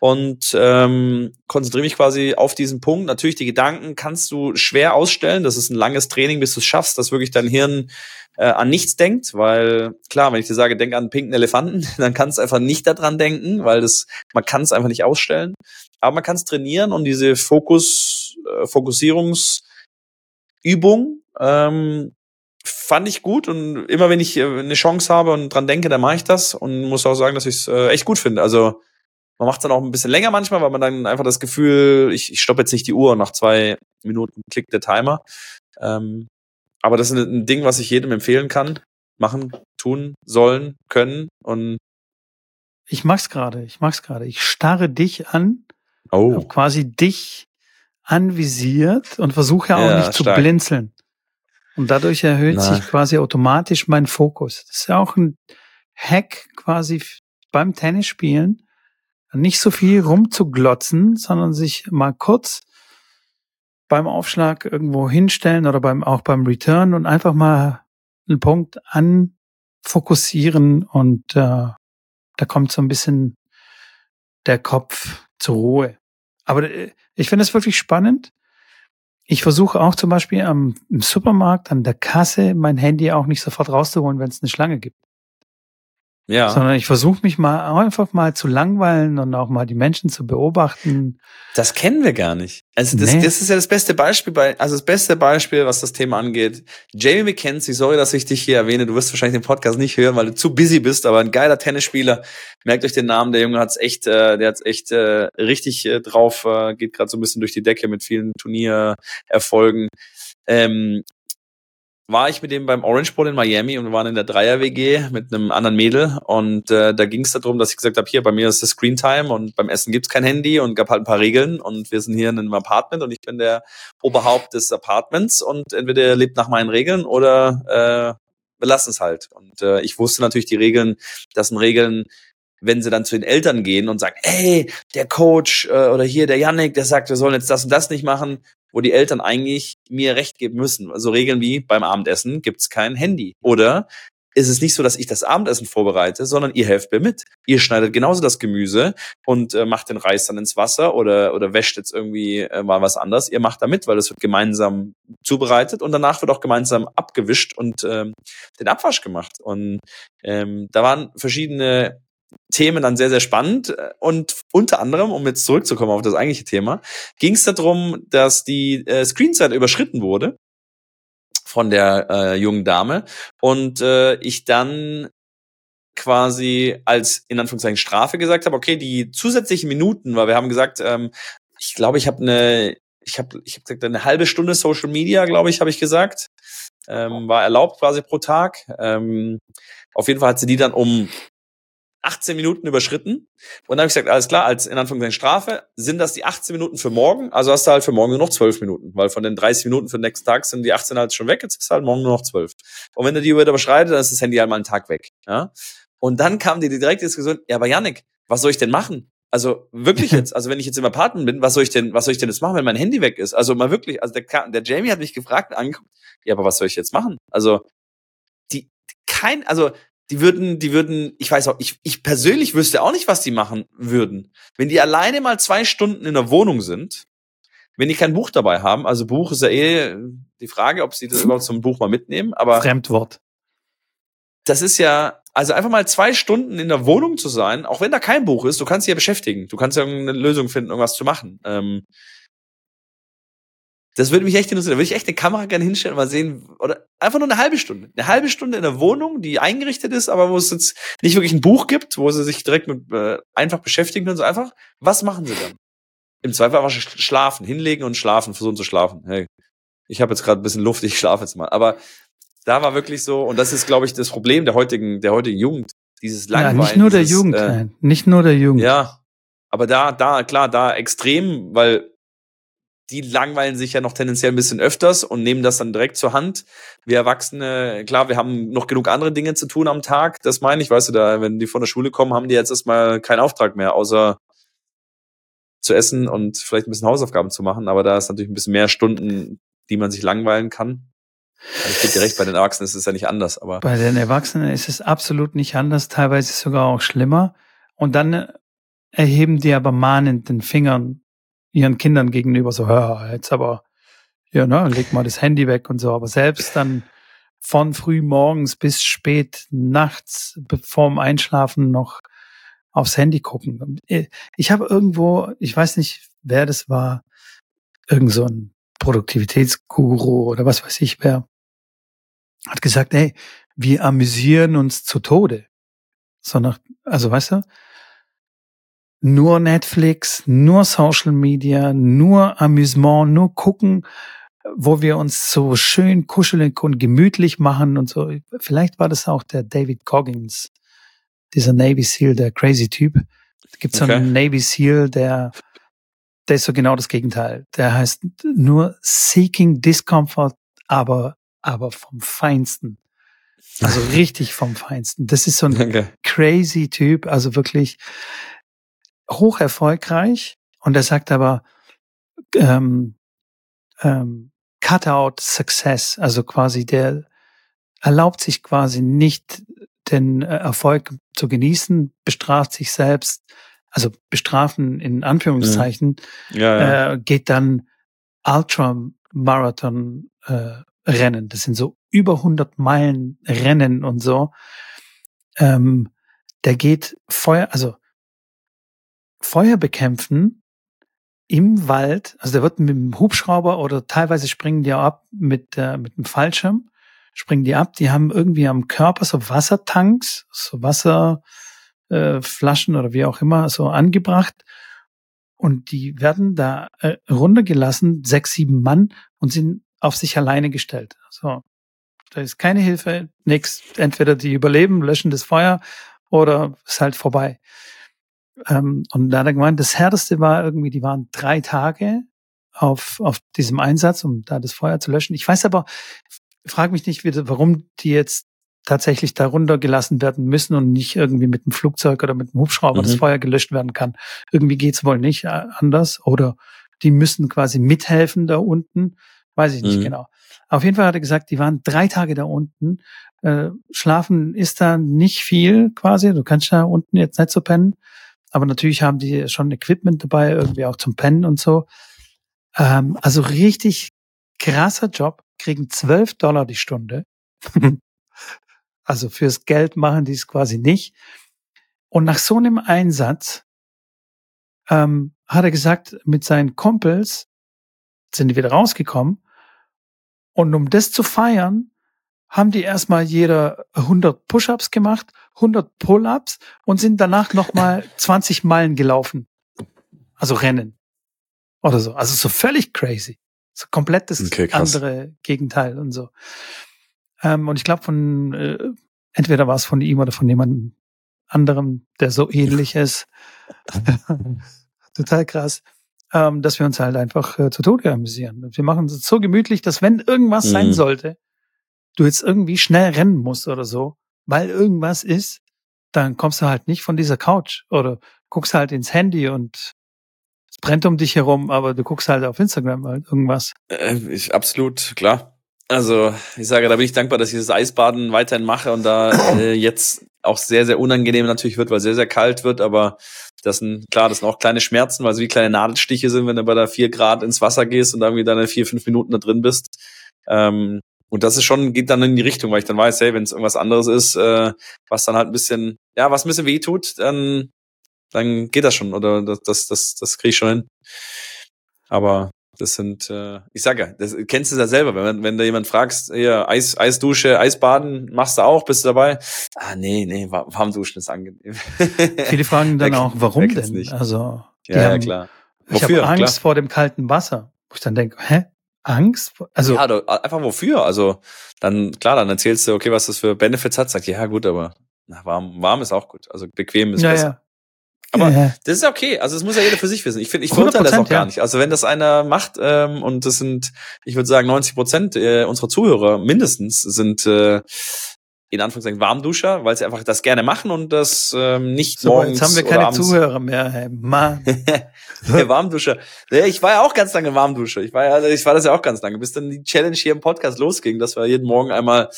und ähm, konzentriere mich quasi auf diesen Punkt. Natürlich, die Gedanken kannst du schwer ausstellen. Das ist ein langes Training, bis du es schaffst, dass wirklich dein Hirn äh, an nichts denkt, weil klar, wenn ich dir sage, denk an einen pinken Elefanten, *laughs* dann kannst du einfach nicht daran denken, weil das man kann es einfach nicht ausstellen. Aber man kann es trainieren und diese Fokus äh, Fokussierungsübung ähm, fand ich gut und immer wenn ich äh, eine Chance habe und dran denke, dann mache ich das und muss auch sagen, dass ich es äh, echt gut finde. Also man macht es dann auch ein bisschen länger manchmal, weil man dann einfach das Gefühl, ich, ich stoppe jetzt nicht die Uhr nach zwei Minuten klickt der Timer. Ähm, aber das ist ein Ding, was ich jedem empfehlen kann. Machen, tun, sollen, können und ich mach's gerade, ich mach's gerade. Ich starre dich an, oh. quasi dich anvisiert und versuche ja auch ja, nicht stark. zu blinzeln. Und dadurch erhöht Na. sich quasi automatisch mein Fokus. Das ist ja auch ein Hack quasi beim Tennisspielen. Nicht so viel rumzuglotzen, sondern sich mal kurz beim Aufschlag irgendwo hinstellen oder beim, auch beim Return und einfach mal einen Punkt anfokussieren und äh, da kommt so ein bisschen der Kopf zur Ruhe. Aber äh, ich finde es wirklich spannend, ich versuche auch zum Beispiel am, im Supermarkt, an der Kasse, mein Handy auch nicht sofort rauszuholen, wenn es eine Schlange gibt. Ja. Sondern ich versuche mich mal einfach mal zu langweilen und auch mal die Menschen zu beobachten. Das kennen wir gar nicht. Also das, nee. das ist ja das beste Beispiel bei, also das beste Beispiel, was das Thema angeht. Jamie McKenzie, sorry, dass ich dich hier erwähne. Du wirst wahrscheinlich den Podcast nicht hören, weil du zu busy bist, aber ein geiler Tennisspieler. Merkt euch den Namen, der Junge hat's echt, äh, der hat's echt äh, richtig äh, drauf, äh, geht gerade so ein bisschen durch die Decke mit vielen Turniererfolgen. Ähm, war ich mit dem beim Orange Bowl in Miami und wir waren in der Dreier-WG mit einem anderen Mädel und äh, da ging es darum, dass ich gesagt habe, hier, bei mir ist das Screen Time und beim Essen gibt's kein Handy und gab halt ein paar Regeln und wir sind hier in einem Apartment und ich bin der Oberhaupt des Apartments und entweder ihr lebt nach meinen Regeln oder äh, wir lassen es halt. Und äh, ich wusste natürlich die Regeln, das sind Regeln, wenn sie dann zu den Eltern gehen und sagen, ey, der Coach äh, oder hier der Yannick, der sagt, wir sollen jetzt das und das nicht machen, wo die Eltern eigentlich mir recht geben müssen. Also Regeln wie beim Abendessen gibt's kein Handy. Oder ist es nicht so, dass ich das Abendessen vorbereite, sondern ihr helft mir mit. Ihr schneidet genauso das Gemüse und äh, macht den Reis dann ins Wasser oder, oder wäscht jetzt irgendwie äh, mal was anderes. Ihr macht da mit, weil es wird gemeinsam zubereitet und danach wird auch gemeinsam abgewischt und ähm, den Abwasch gemacht. Und ähm, da waren verschiedene Themen dann sehr, sehr spannend. Und unter anderem, um jetzt zurückzukommen auf das eigentliche Thema, ging es darum, dass die äh, Screenzeit überschritten wurde von der äh, jungen Dame und äh, ich dann quasi als in Anführungszeichen Strafe gesagt habe, okay, die zusätzlichen Minuten, weil wir haben gesagt, ähm, ich glaube, ich habe eine, ich habe, ich habe gesagt, eine halbe Stunde Social Media, glaube ich, habe ich gesagt, ähm, war erlaubt quasi pro Tag. Ähm, auf jeden Fall hat sie die dann um 18 Minuten überschritten. Und dann habe ich gesagt, alles klar, als in Anführungszeichen Strafe sind das die 18 Minuten für morgen. Also hast du halt für morgen nur noch 12 Minuten, weil von den 30 Minuten für den nächsten Tag sind die 18 halt schon weg. Jetzt ist halt morgen nur noch 12. Und wenn du die wieder überschreitet, dann ist das Handy halt mal einen Tag weg. Ja? Und dann kam die direkte Diskussion, ja, aber Yannick, was soll ich denn machen? Also wirklich *laughs* jetzt, also wenn ich jetzt im Apartment bin, was soll ich denn, was soll ich denn jetzt machen, wenn mein Handy weg ist? Also mal wirklich, also der, der Jamie hat mich gefragt angeguckt, ja, aber was soll ich jetzt machen? Also die, kein, also die würden, die würden, ich weiß auch, ich, ich persönlich wüsste auch nicht, was die machen würden. Wenn die alleine mal zwei Stunden in der Wohnung sind, wenn die kein Buch dabei haben, also Buch ist ja eh die Frage, ob sie das *laughs* überhaupt zum Buch mal mitnehmen, aber. Fremdwort. Das ist ja, also einfach mal zwei Stunden in der Wohnung zu sein, auch wenn da kein Buch ist, du kannst dich ja beschäftigen. Du kannst ja irgendeine Lösung finden, irgendwas zu machen. Ähm, das würde mich echt interessieren. Da würde ich echt eine Kamera gerne hinstellen und mal sehen, oder einfach nur eine halbe Stunde. Eine halbe Stunde in der Wohnung, die eingerichtet ist, aber wo es jetzt nicht wirklich ein Buch gibt, wo sie sich direkt mit äh, einfach beschäftigen können, so einfach, was machen sie dann? Im Zweifel einfach schlafen, hinlegen und schlafen, versuchen zu schlafen. Hey, ich habe jetzt gerade ein bisschen Luft, ich schlafe jetzt mal. Aber da war wirklich so, und das ist, glaube ich, das Problem der heutigen, der heutigen Jugend. Dieses Langweilen. Ja, nicht nur dieses, der Jugend, äh, nicht nur der Jugend. Ja, aber da, da, klar, da extrem, weil die langweilen sich ja noch tendenziell ein bisschen öfters und nehmen das dann direkt zur Hand. Wir Erwachsene, klar, wir haben noch genug andere Dinge zu tun am Tag. Das meine ich, weißt du, da, wenn die von der Schule kommen, haben die jetzt erstmal keinen Auftrag mehr, außer zu essen und vielleicht ein bisschen Hausaufgaben zu machen. Aber da ist natürlich ein bisschen mehr Stunden, die man sich langweilen kann. Also ich gebe dir recht, bei den Erwachsenen ist es ja nicht anders, aber. Bei den Erwachsenen ist es absolut nicht anders, teilweise sogar auch schlimmer. Und dann erheben die aber mahnend den Fingern ihren Kindern gegenüber so, hör, jetzt aber, ja, ne, leg mal das Handy weg und so. Aber selbst dann von früh morgens bis spät nachts vorm Einschlafen noch aufs Handy gucken. Ich habe irgendwo, ich weiß nicht, wer das war, irgend so ein Produktivitätsguru oder was weiß ich wer, hat gesagt, ey, wir amüsieren uns zu Tode. So nach, also weißt du, nur Netflix, nur Social Media, nur Amüsement, nur gucken, wo wir uns so schön kuschelig und gemütlich machen und so. Vielleicht war das auch der David Coggins, dieser Navy SEAL, der crazy Typ. Es gibt so okay. einen Navy SEAL, der, der ist so genau das Gegenteil. Der heißt nur Seeking Discomfort, aber, aber vom Feinsten. Also *laughs* richtig vom Feinsten. Das ist so ein okay. crazy Typ, also wirklich, hoch erfolgreich und er sagt aber ähm, ähm, Cut-out Success, also quasi der erlaubt sich quasi nicht den äh, Erfolg zu genießen, bestraft sich selbst, also bestrafen in Anführungszeichen, ja. Ja, Äh, geht dann Ultramarathon äh, Rennen. Das sind so über 100 Meilen Rennen und so. Ähm, der geht Feuer, also Feuer bekämpfen im Wald, also der wird mit dem Hubschrauber oder teilweise springen die ab mit, äh, mit dem Fallschirm, springen die ab, die haben irgendwie am Körper so Wassertanks, so Wasserflaschen äh, oder wie auch immer so angebracht und die werden da äh, runtergelassen, sechs, sieben Mann und sind auf sich alleine gestellt. So, da ist keine Hilfe, nichts. Entweder die überleben, löschen das Feuer oder ist halt vorbei. Ähm, und da hat er gemeint, das härteste war irgendwie, die waren drei Tage auf, auf diesem Einsatz, um da das Feuer zu löschen. Ich weiß aber, frage mich nicht warum die jetzt tatsächlich darunter gelassen werden müssen und nicht irgendwie mit dem Flugzeug oder mit dem Hubschrauber mhm. das Feuer gelöscht werden kann. Irgendwie geht's wohl nicht äh, anders. Oder die müssen quasi mithelfen da unten. Weiß ich nicht mhm. genau. Auf jeden Fall hat er gesagt, die waren drei Tage da unten. Äh, schlafen ist da nicht viel quasi. Du kannst da unten jetzt nicht so pennen. Aber natürlich haben die schon Equipment dabei, irgendwie auch zum Pennen und so. Ähm, also richtig krasser Job, kriegen 12 Dollar die Stunde. *laughs* also fürs Geld machen die es quasi nicht. Und nach so einem Einsatz ähm, hat er gesagt, mit seinen Kumpels sind die wieder rausgekommen. Und um das zu feiern, haben die erstmal jeder 100 Push-ups gemacht, 100 Pull-ups und sind danach nochmal 20 *laughs* Meilen gelaufen. Also Rennen. Oder so. Also so völlig crazy. So komplett das okay, andere Gegenteil und so. Ähm, und ich glaube von, äh, entweder war es von ihm oder von jemandem anderem, der so ähnlich ist. *laughs* Total krass. Ähm, dass wir uns halt einfach äh, zu Tode amüsieren. Wir machen es so gemütlich, dass wenn irgendwas mhm. sein sollte, du jetzt irgendwie schnell rennen musst oder so, weil irgendwas ist, dann kommst du halt nicht von dieser Couch oder guckst halt ins Handy und es brennt um dich herum, aber du guckst halt auf Instagram halt irgendwas. Äh, ich, absolut, klar. Also ich sage, da bin ich dankbar, dass ich das Eisbaden weiterhin mache und da äh, jetzt auch sehr, sehr unangenehm natürlich wird, weil sehr, sehr kalt wird, aber das sind, klar, das sind auch kleine Schmerzen, weil sie wie kleine Nadelstiche sind, wenn du bei der vier Grad ins Wasser gehst und irgendwie deine vier, fünf Minuten da drin bist. Ähm, und das ist schon, geht dann in die Richtung, weil ich dann weiß, hey, wenn es irgendwas anderes ist, äh, was dann halt ein bisschen, ja, was ein bisschen weh tut, dann, dann geht das schon. Oder das, das, das, das kriege ich schon hin. Aber das sind, äh, ich sage ja, das kennst du ja selber, wenn, wenn da jemand fragst, hier, Eis, Eisdusche, Eisbaden, machst du auch, bist du dabei? Ah, nee, nee, Warmduschen ist angenehm. *laughs* Viele fragen dann auch, warum denn? Nicht. Also, ja, ja, klar. Wofür? Ich habe Angst klar. vor dem kalten Wasser. Wo ich dann denke, hä? Angst? Also ja, einfach wofür? Also dann klar, dann erzählst du, okay, was das für Benefits hat, sagt ja gut, aber na, warm, warm ist auch gut. Also bequem ist ja, besser. Ja. Aber ja. das ist okay. Also das muss ja jeder für sich wissen. Ich finde, ich verurteile das auch gar nicht. Also wenn das einer macht ähm, und das sind, ich würde sagen, 90 Prozent äh, unserer Zuhörer mindestens sind äh, in Anführungszeichen Warmduscher, weil sie einfach das gerne machen und das ähm, nicht so, morgens Jetzt haben wir keine Zuhörer mehr, hey, Mann. *laughs* Der Warmduscher. Ich war ja auch ganz lange Warmduscher. Ich war ja, ich war das ja auch ganz lange, bis dann die Challenge hier im Podcast losging, dass wir jeden Morgen einmal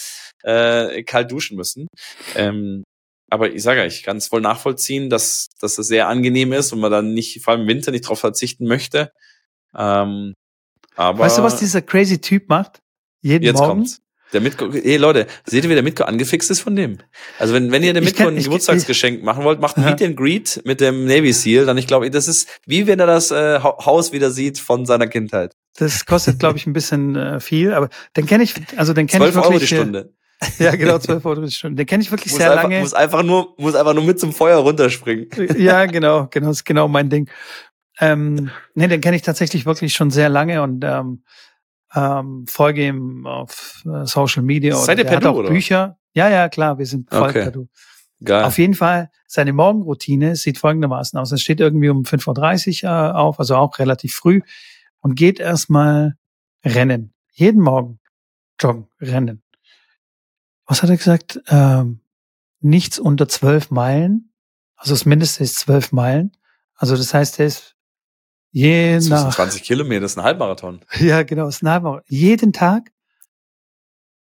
äh, kalt duschen müssen. Ähm, aber ich sage ja, ich kann es voll nachvollziehen, dass, dass das sehr angenehm ist und man dann nicht, vor allem im Winter, nicht darauf verzichten möchte. Ähm, aber weißt du, was dieser crazy Typ macht? Jeden Jetzt Morgen? Kommt's. Der Mitko, hey Leute, seht ihr, wie der Mitko angefixt ist von dem? Also wenn, wenn ihr dem Mitko ein Geburtstagsgeschenk machen wollt, macht ein Meet and Greet mit dem Navy Seal, dann ich glaube, das ist wie wenn er das äh, Haus wieder sieht von seiner Kindheit. Das kostet, glaube ich, ein bisschen äh, viel, aber den kenne ich, also den kenne ich wirklich. Euro die Stunde. *laughs* Ja, genau, 12 Euro die Stunde. Den kenne ich wirklich muss sehr einfach, lange. Muss einfach nur, muss einfach nur mit zum Feuer runterspringen. Ja, genau, genau, ist genau mein Ding. Ähm, nee, den kenne ich tatsächlich wirklich schon sehr lange und ähm, ähm, folge ihm auf äh, Social Media. Seid ihr per hat auch oder? Bücher. Ja, ja, klar, wir sind voll okay. per Du. Geil. Auf jeden Fall, seine Morgenroutine sieht folgendermaßen aus. Er steht irgendwie um 5.30 Uhr äh, auf, also auch relativ früh, und geht erstmal rennen. Jeden Morgen joggen, rennen. Was hat er gesagt? Ähm, nichts unter zwölf Meilen. Also das Mindeste ist zwölf Meilen. Also das heißt, er ist Je das nach. 20 Kilometer, das ist ein Halbmarathon. *laughs* Ja, genau, das ist ein Halbmarathon. Jeden Tag.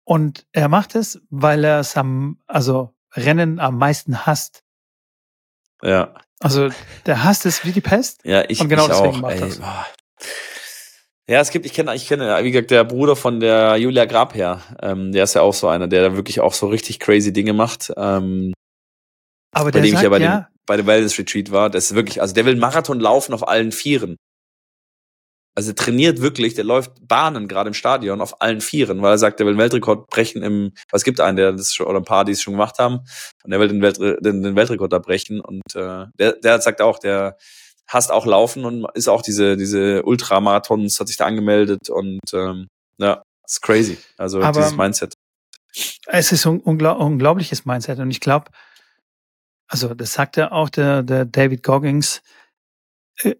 Und er macht es, weil er es am, also Rennen am meisten hasst. Ja. Also der hasst es wie die Pest. Ja, ich, und genau ich deswegen auch. macht das. Ja, es gibt, ich kenne, ich kenne, wie gesagt, der Bruder von der Julia Grabherr, ähm, der ist ja auch so einer, der da wirklich auch so richtig crazy Dinge macht. Ähm, Aber der sagt ich ja bei, dem, Wellness Retreat war. Das ist wirklich, also der will Marathon laufen auf allen Vieren. Also er trainiert wirklich, der läuft Bahnen gerade im Stadion auf allen Vieren, weil er sagt, der will einen Weltrekord brechen im, was gibt einen, der das schon, oder ein paar, die es schon gemacht haben, und der will den, Welt, den, den Weltrekord da brechen. Und äh, der, der sagt auch, der hasst auch Laufen und ist auch diese, diese Ultramarathons, hat sich da angemeldet und ähm, ja, ist crazy. Also Aber- dieses Mindset. es ist ein unglaub, unglaubliches Mindset. Und ich glaube, also das sagt ja auch der, der David Goggins, äh,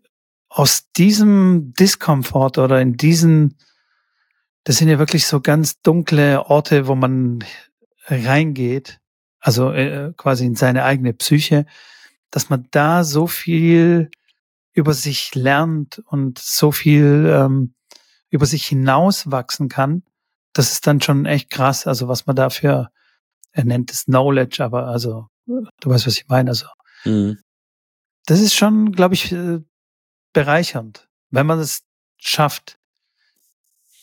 aus diesem Diskomfort oder in diesen, das sind ja wirklich so ganz dunkle Orte, wo man reingeht, also äh, quasi in seine eigene Psyche, dass man da so viel über sich lernt und so viel ähm, über sich hinauswachsen kann, das ist dann schon echt krass. Also was man dafür, er nennt es Knowledge, aber also du weißt, was ich meine. Also Mhm. das ist schon, glaube ich, äh, bereichernd, wenn man es schafft.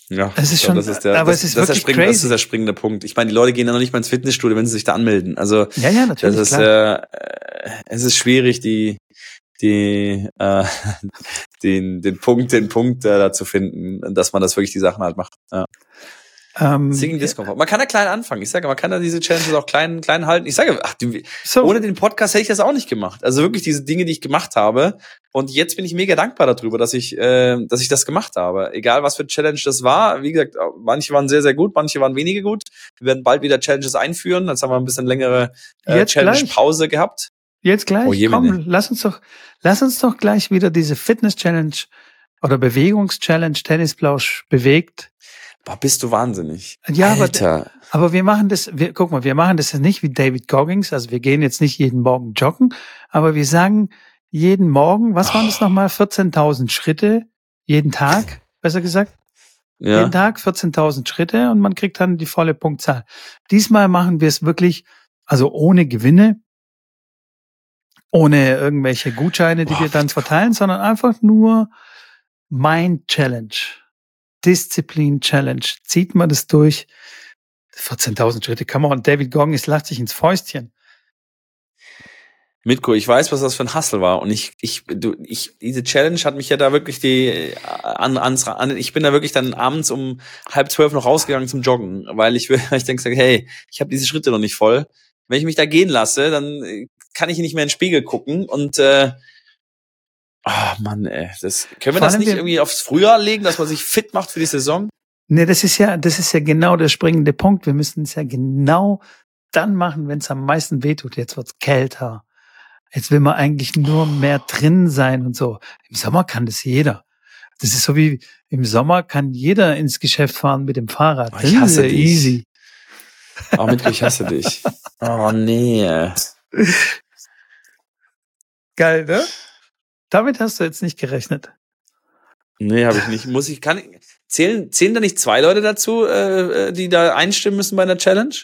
Ja, Es ist schon- das ist der, aber das, es ist das, ist der wirklich springende, das crazy. ist der springende Punkt. Ich meine, die Leute gehen ja noch nicht mal ins Fitnessstudio, wenn sie sich da anmelden. Also Ja, ja, das natürlich. ist, klar. äh, es ist schwierig, die, die, äh, *laughs* den, den Punkt, den Punkt äh, da zu finden, dass man das wirklich die Sachen halt macht. Ja. Ähm, Singing Discomfort. Man kann ja klein anfangen. Ich sage, man kann ja diese Challenges auch klein, klein halten. Ich sage, ach, so, ohne den Podcast hätte ich das auch nicht gemacht. Also wirklich diese Dinge, die ich gemacht habe. Und jetzt bin ich mega dankbar darüber, dass ich, äh, dass ich das gemacht habe. Egal was für Challenge das war. Wie gesagt, manche waren sehr, sehr gut, manche waren weniger gut. Wir werden bald wieder Challenges einführen. Jetzt haben wir ein bisschen längere äh. Challenge-Pause gehabt. jetzt gleich, Oh, komm, lass uns doch, lass uns doch gleich wieder diese Fitness-Challenge oder Bewegungs-Challenge Tennisplausch bewegt. Boah, bist du wahnsinnig. Ja, aber- Alter. Aber wir machen das, wir, guck mal, wir machen das jetzt nicht wie David Goggins, also wir gehen jetzt nicht jeden Morgen joggen, aber wir sagen jeden Morgen, was waren das nochmal, 14.000 Schritte jeden Tag, *laughs* besser gesagt? ja. Jeden Tag 14.000 Schritte und man kriegt dann die volle Punktzahl. Diesmal machen wir es wirklich, also ohne Gewinne, ohne irgendwelche Gutscheine, die Boah, wir dann verteilen, sondern einfach nur Mind Challenge, Disziplin Challenge. Zieht man das durch? 14.000 Schritte, come on. David Goggins lacht sich ins Fäustchen. Mitko, ich weiß, was das für ein Hustle war. Und ich, ich, du, ich, diese Challenge hat mich ja da wirklich die, äh, an, ans, an, ich bin da wirklich dann abends um halb zwölf noch rausgegangen zum Joggen, weil ich, *laughs* weil ich denke, hey, ich habe diese Schritte noch nicht voll. Wenn ich mich da gehen lasse, dann äh, kann ich nicht mehr in den Spiegel gucken und, äh, oh Mann, ey, das, können wir Vor das nicht wir- irgendwie aufs Frühjahr legen, dass man sich fit macht für die Saison? Nee, das ist ja, das ist ja genau der springende Punkt. Wir müssen es ja genau dann machen, wenn es am meisten wehtut. Jetzt wird's kälter. Jetzt will man eigentlich nur mehr drin sein und so. Im Sommer kann das jeder. Das ist so wie im Sommer kann jeder ins Geschäft fahren mit dem Fahrrad. Oh, ich hasse dich. easy. Oh, Mitko, ich hasse dich. *laughs* Oh nee. Geil, ne? Damit hast du jetzt nicht gerechnet. Nee, habe ich nicht. Muss ich, kann ich, zählen, zählen da nicht zwei Leute dazu, äh, äh, die da einstimmen müssen bei einer Challenge?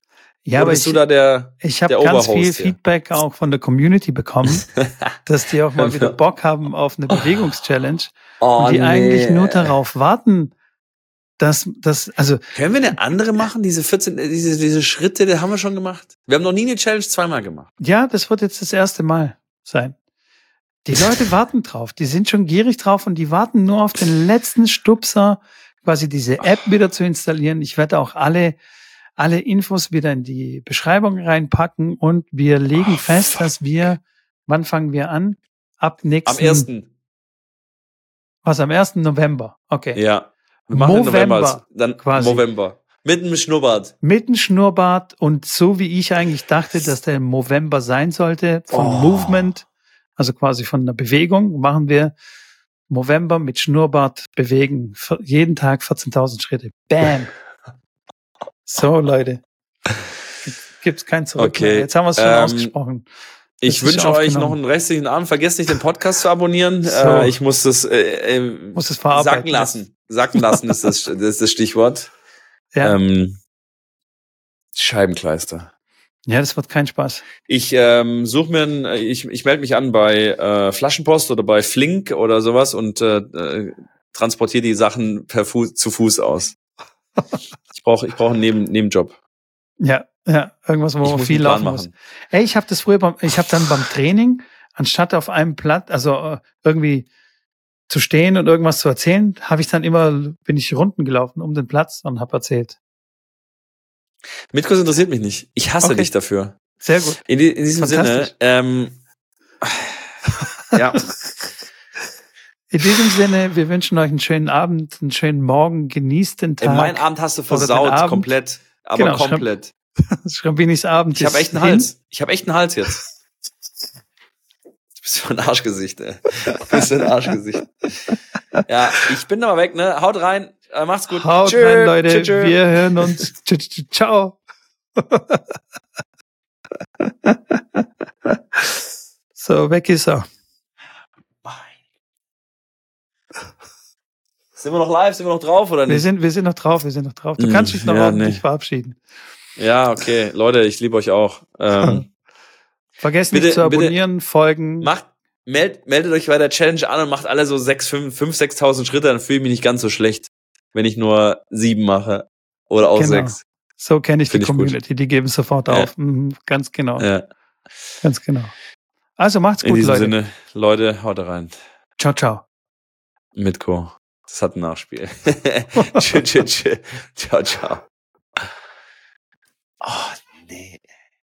Ja, Oder aber ich, du da der, ich habe ganz viel hier? Feedback auch von der Community bekommen, *laughs* dass die auch mal wieder Bock haben auf eine Bewegungschallenge oh, und die eigentlich nur darauf warten, dass das, also Können wir eine andere machen? Diese 14, äh, diese, diese Schritte, die haben wir schon gemacht. Wir haben noch nie eine Challenge zweimal gemacht. ja, das wird jetzt das erste Mal sein. Die Leute warten drauf, die sind schon gierig drauf und die warten nur auf den letzten Stupser, quasi diese App wieder zu installieren. Ich werde auch alle alle Infos wieder in die Beschreibung reinpacken und wir legen Oh, fest, fuck. dass wir, wann fangen wir an? Ab nächsten, Am ersten. was, am 1. November. Okay. Ja. Wir machen November November. Dann quasi. November. Mit dem Schnurrbart. Mit dem Schnurrbart und so wie ich eigentlich dachte, dass der im November sein sollte, vom Oh. Movement, also quasi von der Bewegung, machen wir November mit Schnurrbart bewegen. Jeden Tag 14.000 Schritte. Bam. *laughs* So, Leute. Gibt's kein Zurück Okay, mehr. Jetzt haben wir es schon ähm, ausgesprochen. Ich ist wünsche euch noch einen restlichen Abend. Vergesst nicht, den Podcast zu abonnieren. So. Äh, ich muss das, äh, äh, Muss verarbeiten. sacken lassen. Sacken lassen ist das, *laughs* das ist das Stichwort. Ja. Ähm, Scheibenkleister. Ja, das wird kein Spaß. Ich ähm, suche mir, ein, äh, ich, ich melde mich an bei äh, Flaschenpost oder bei Flink oder sowas und äh, äh, transportiere die Sachen per Fuß, zu Fuß aus. Ich brauche ich brauche einen Neben, Nebenjob. Ja, Ja, irgendwas, wo Ich man viel laufen muss. Ey, ich habe das früher beim, ich habe dann beim Training, anstatt auf einem Platz, also äh, irgendwie zu stehen und irgendwas zu erzählen, habe ich dann immer, bin ich Runden gelaufen um den Platz und habe erzählt. Mitkurs interessiert mich nicht. Ich hasse Okay. dich dafür. Sehr gut. In, in diesem Sinne, ähm, ja, *laughs* In diesem Sinne, wir wünschen euch einen schönen Abend, einen schönen Morgen, genießt den Tag. mein Abend hast du versaut, komplett. Aber Genau, komplett. *laughs* Schrambinis Abend. Ich habe echt einen hin. Hals. Ich habe echt einen Hals jetzt. Du bist so ein Arschgesicht, ey. Du bist so ein Arschgesicht. *laughs* Ja, ich bin aber weg, ne? Haut rein. Äh, macht's gut. Haut Tschö. rein, Leute. Tschö, tschö. Wir hören uns. *laughs* Ciao. *laughs* so, weg ist er. Sind wir noch live? Sind wir noch drauf oder Wir nicht? sind, wir sind noch drauf, wir sind noch drauf. Du Mm, kannst dich noch ja, ordentlich nee. verabschieden. Ja, okay. Leute, ich liebe euch auch. Ähm, *laughs* Vergesst Bitte- nicht zu bitte- abonnieren, folgen. macht, meld, meldet euch bei der Challenge an und macht alle so 6, 5, 5 6.000 Schritte, dann fühle ich mich nicht ganz so schlecht, wenn ich nur sieben mache. Oder auch Genau. sechs. So kenne ich die Find gut. Community, die geben sofort Ja. auf. Mhm, ganz genau, Ja. ganz genau. Also macht's In gut, diesem Leute. Sinne, Leute, haut rein. Ciao, ciao. Mitko. Das hat ein Nachspiel. *laughs* tschö, tschö, tschö. Ciao, ciao. Oh, nee.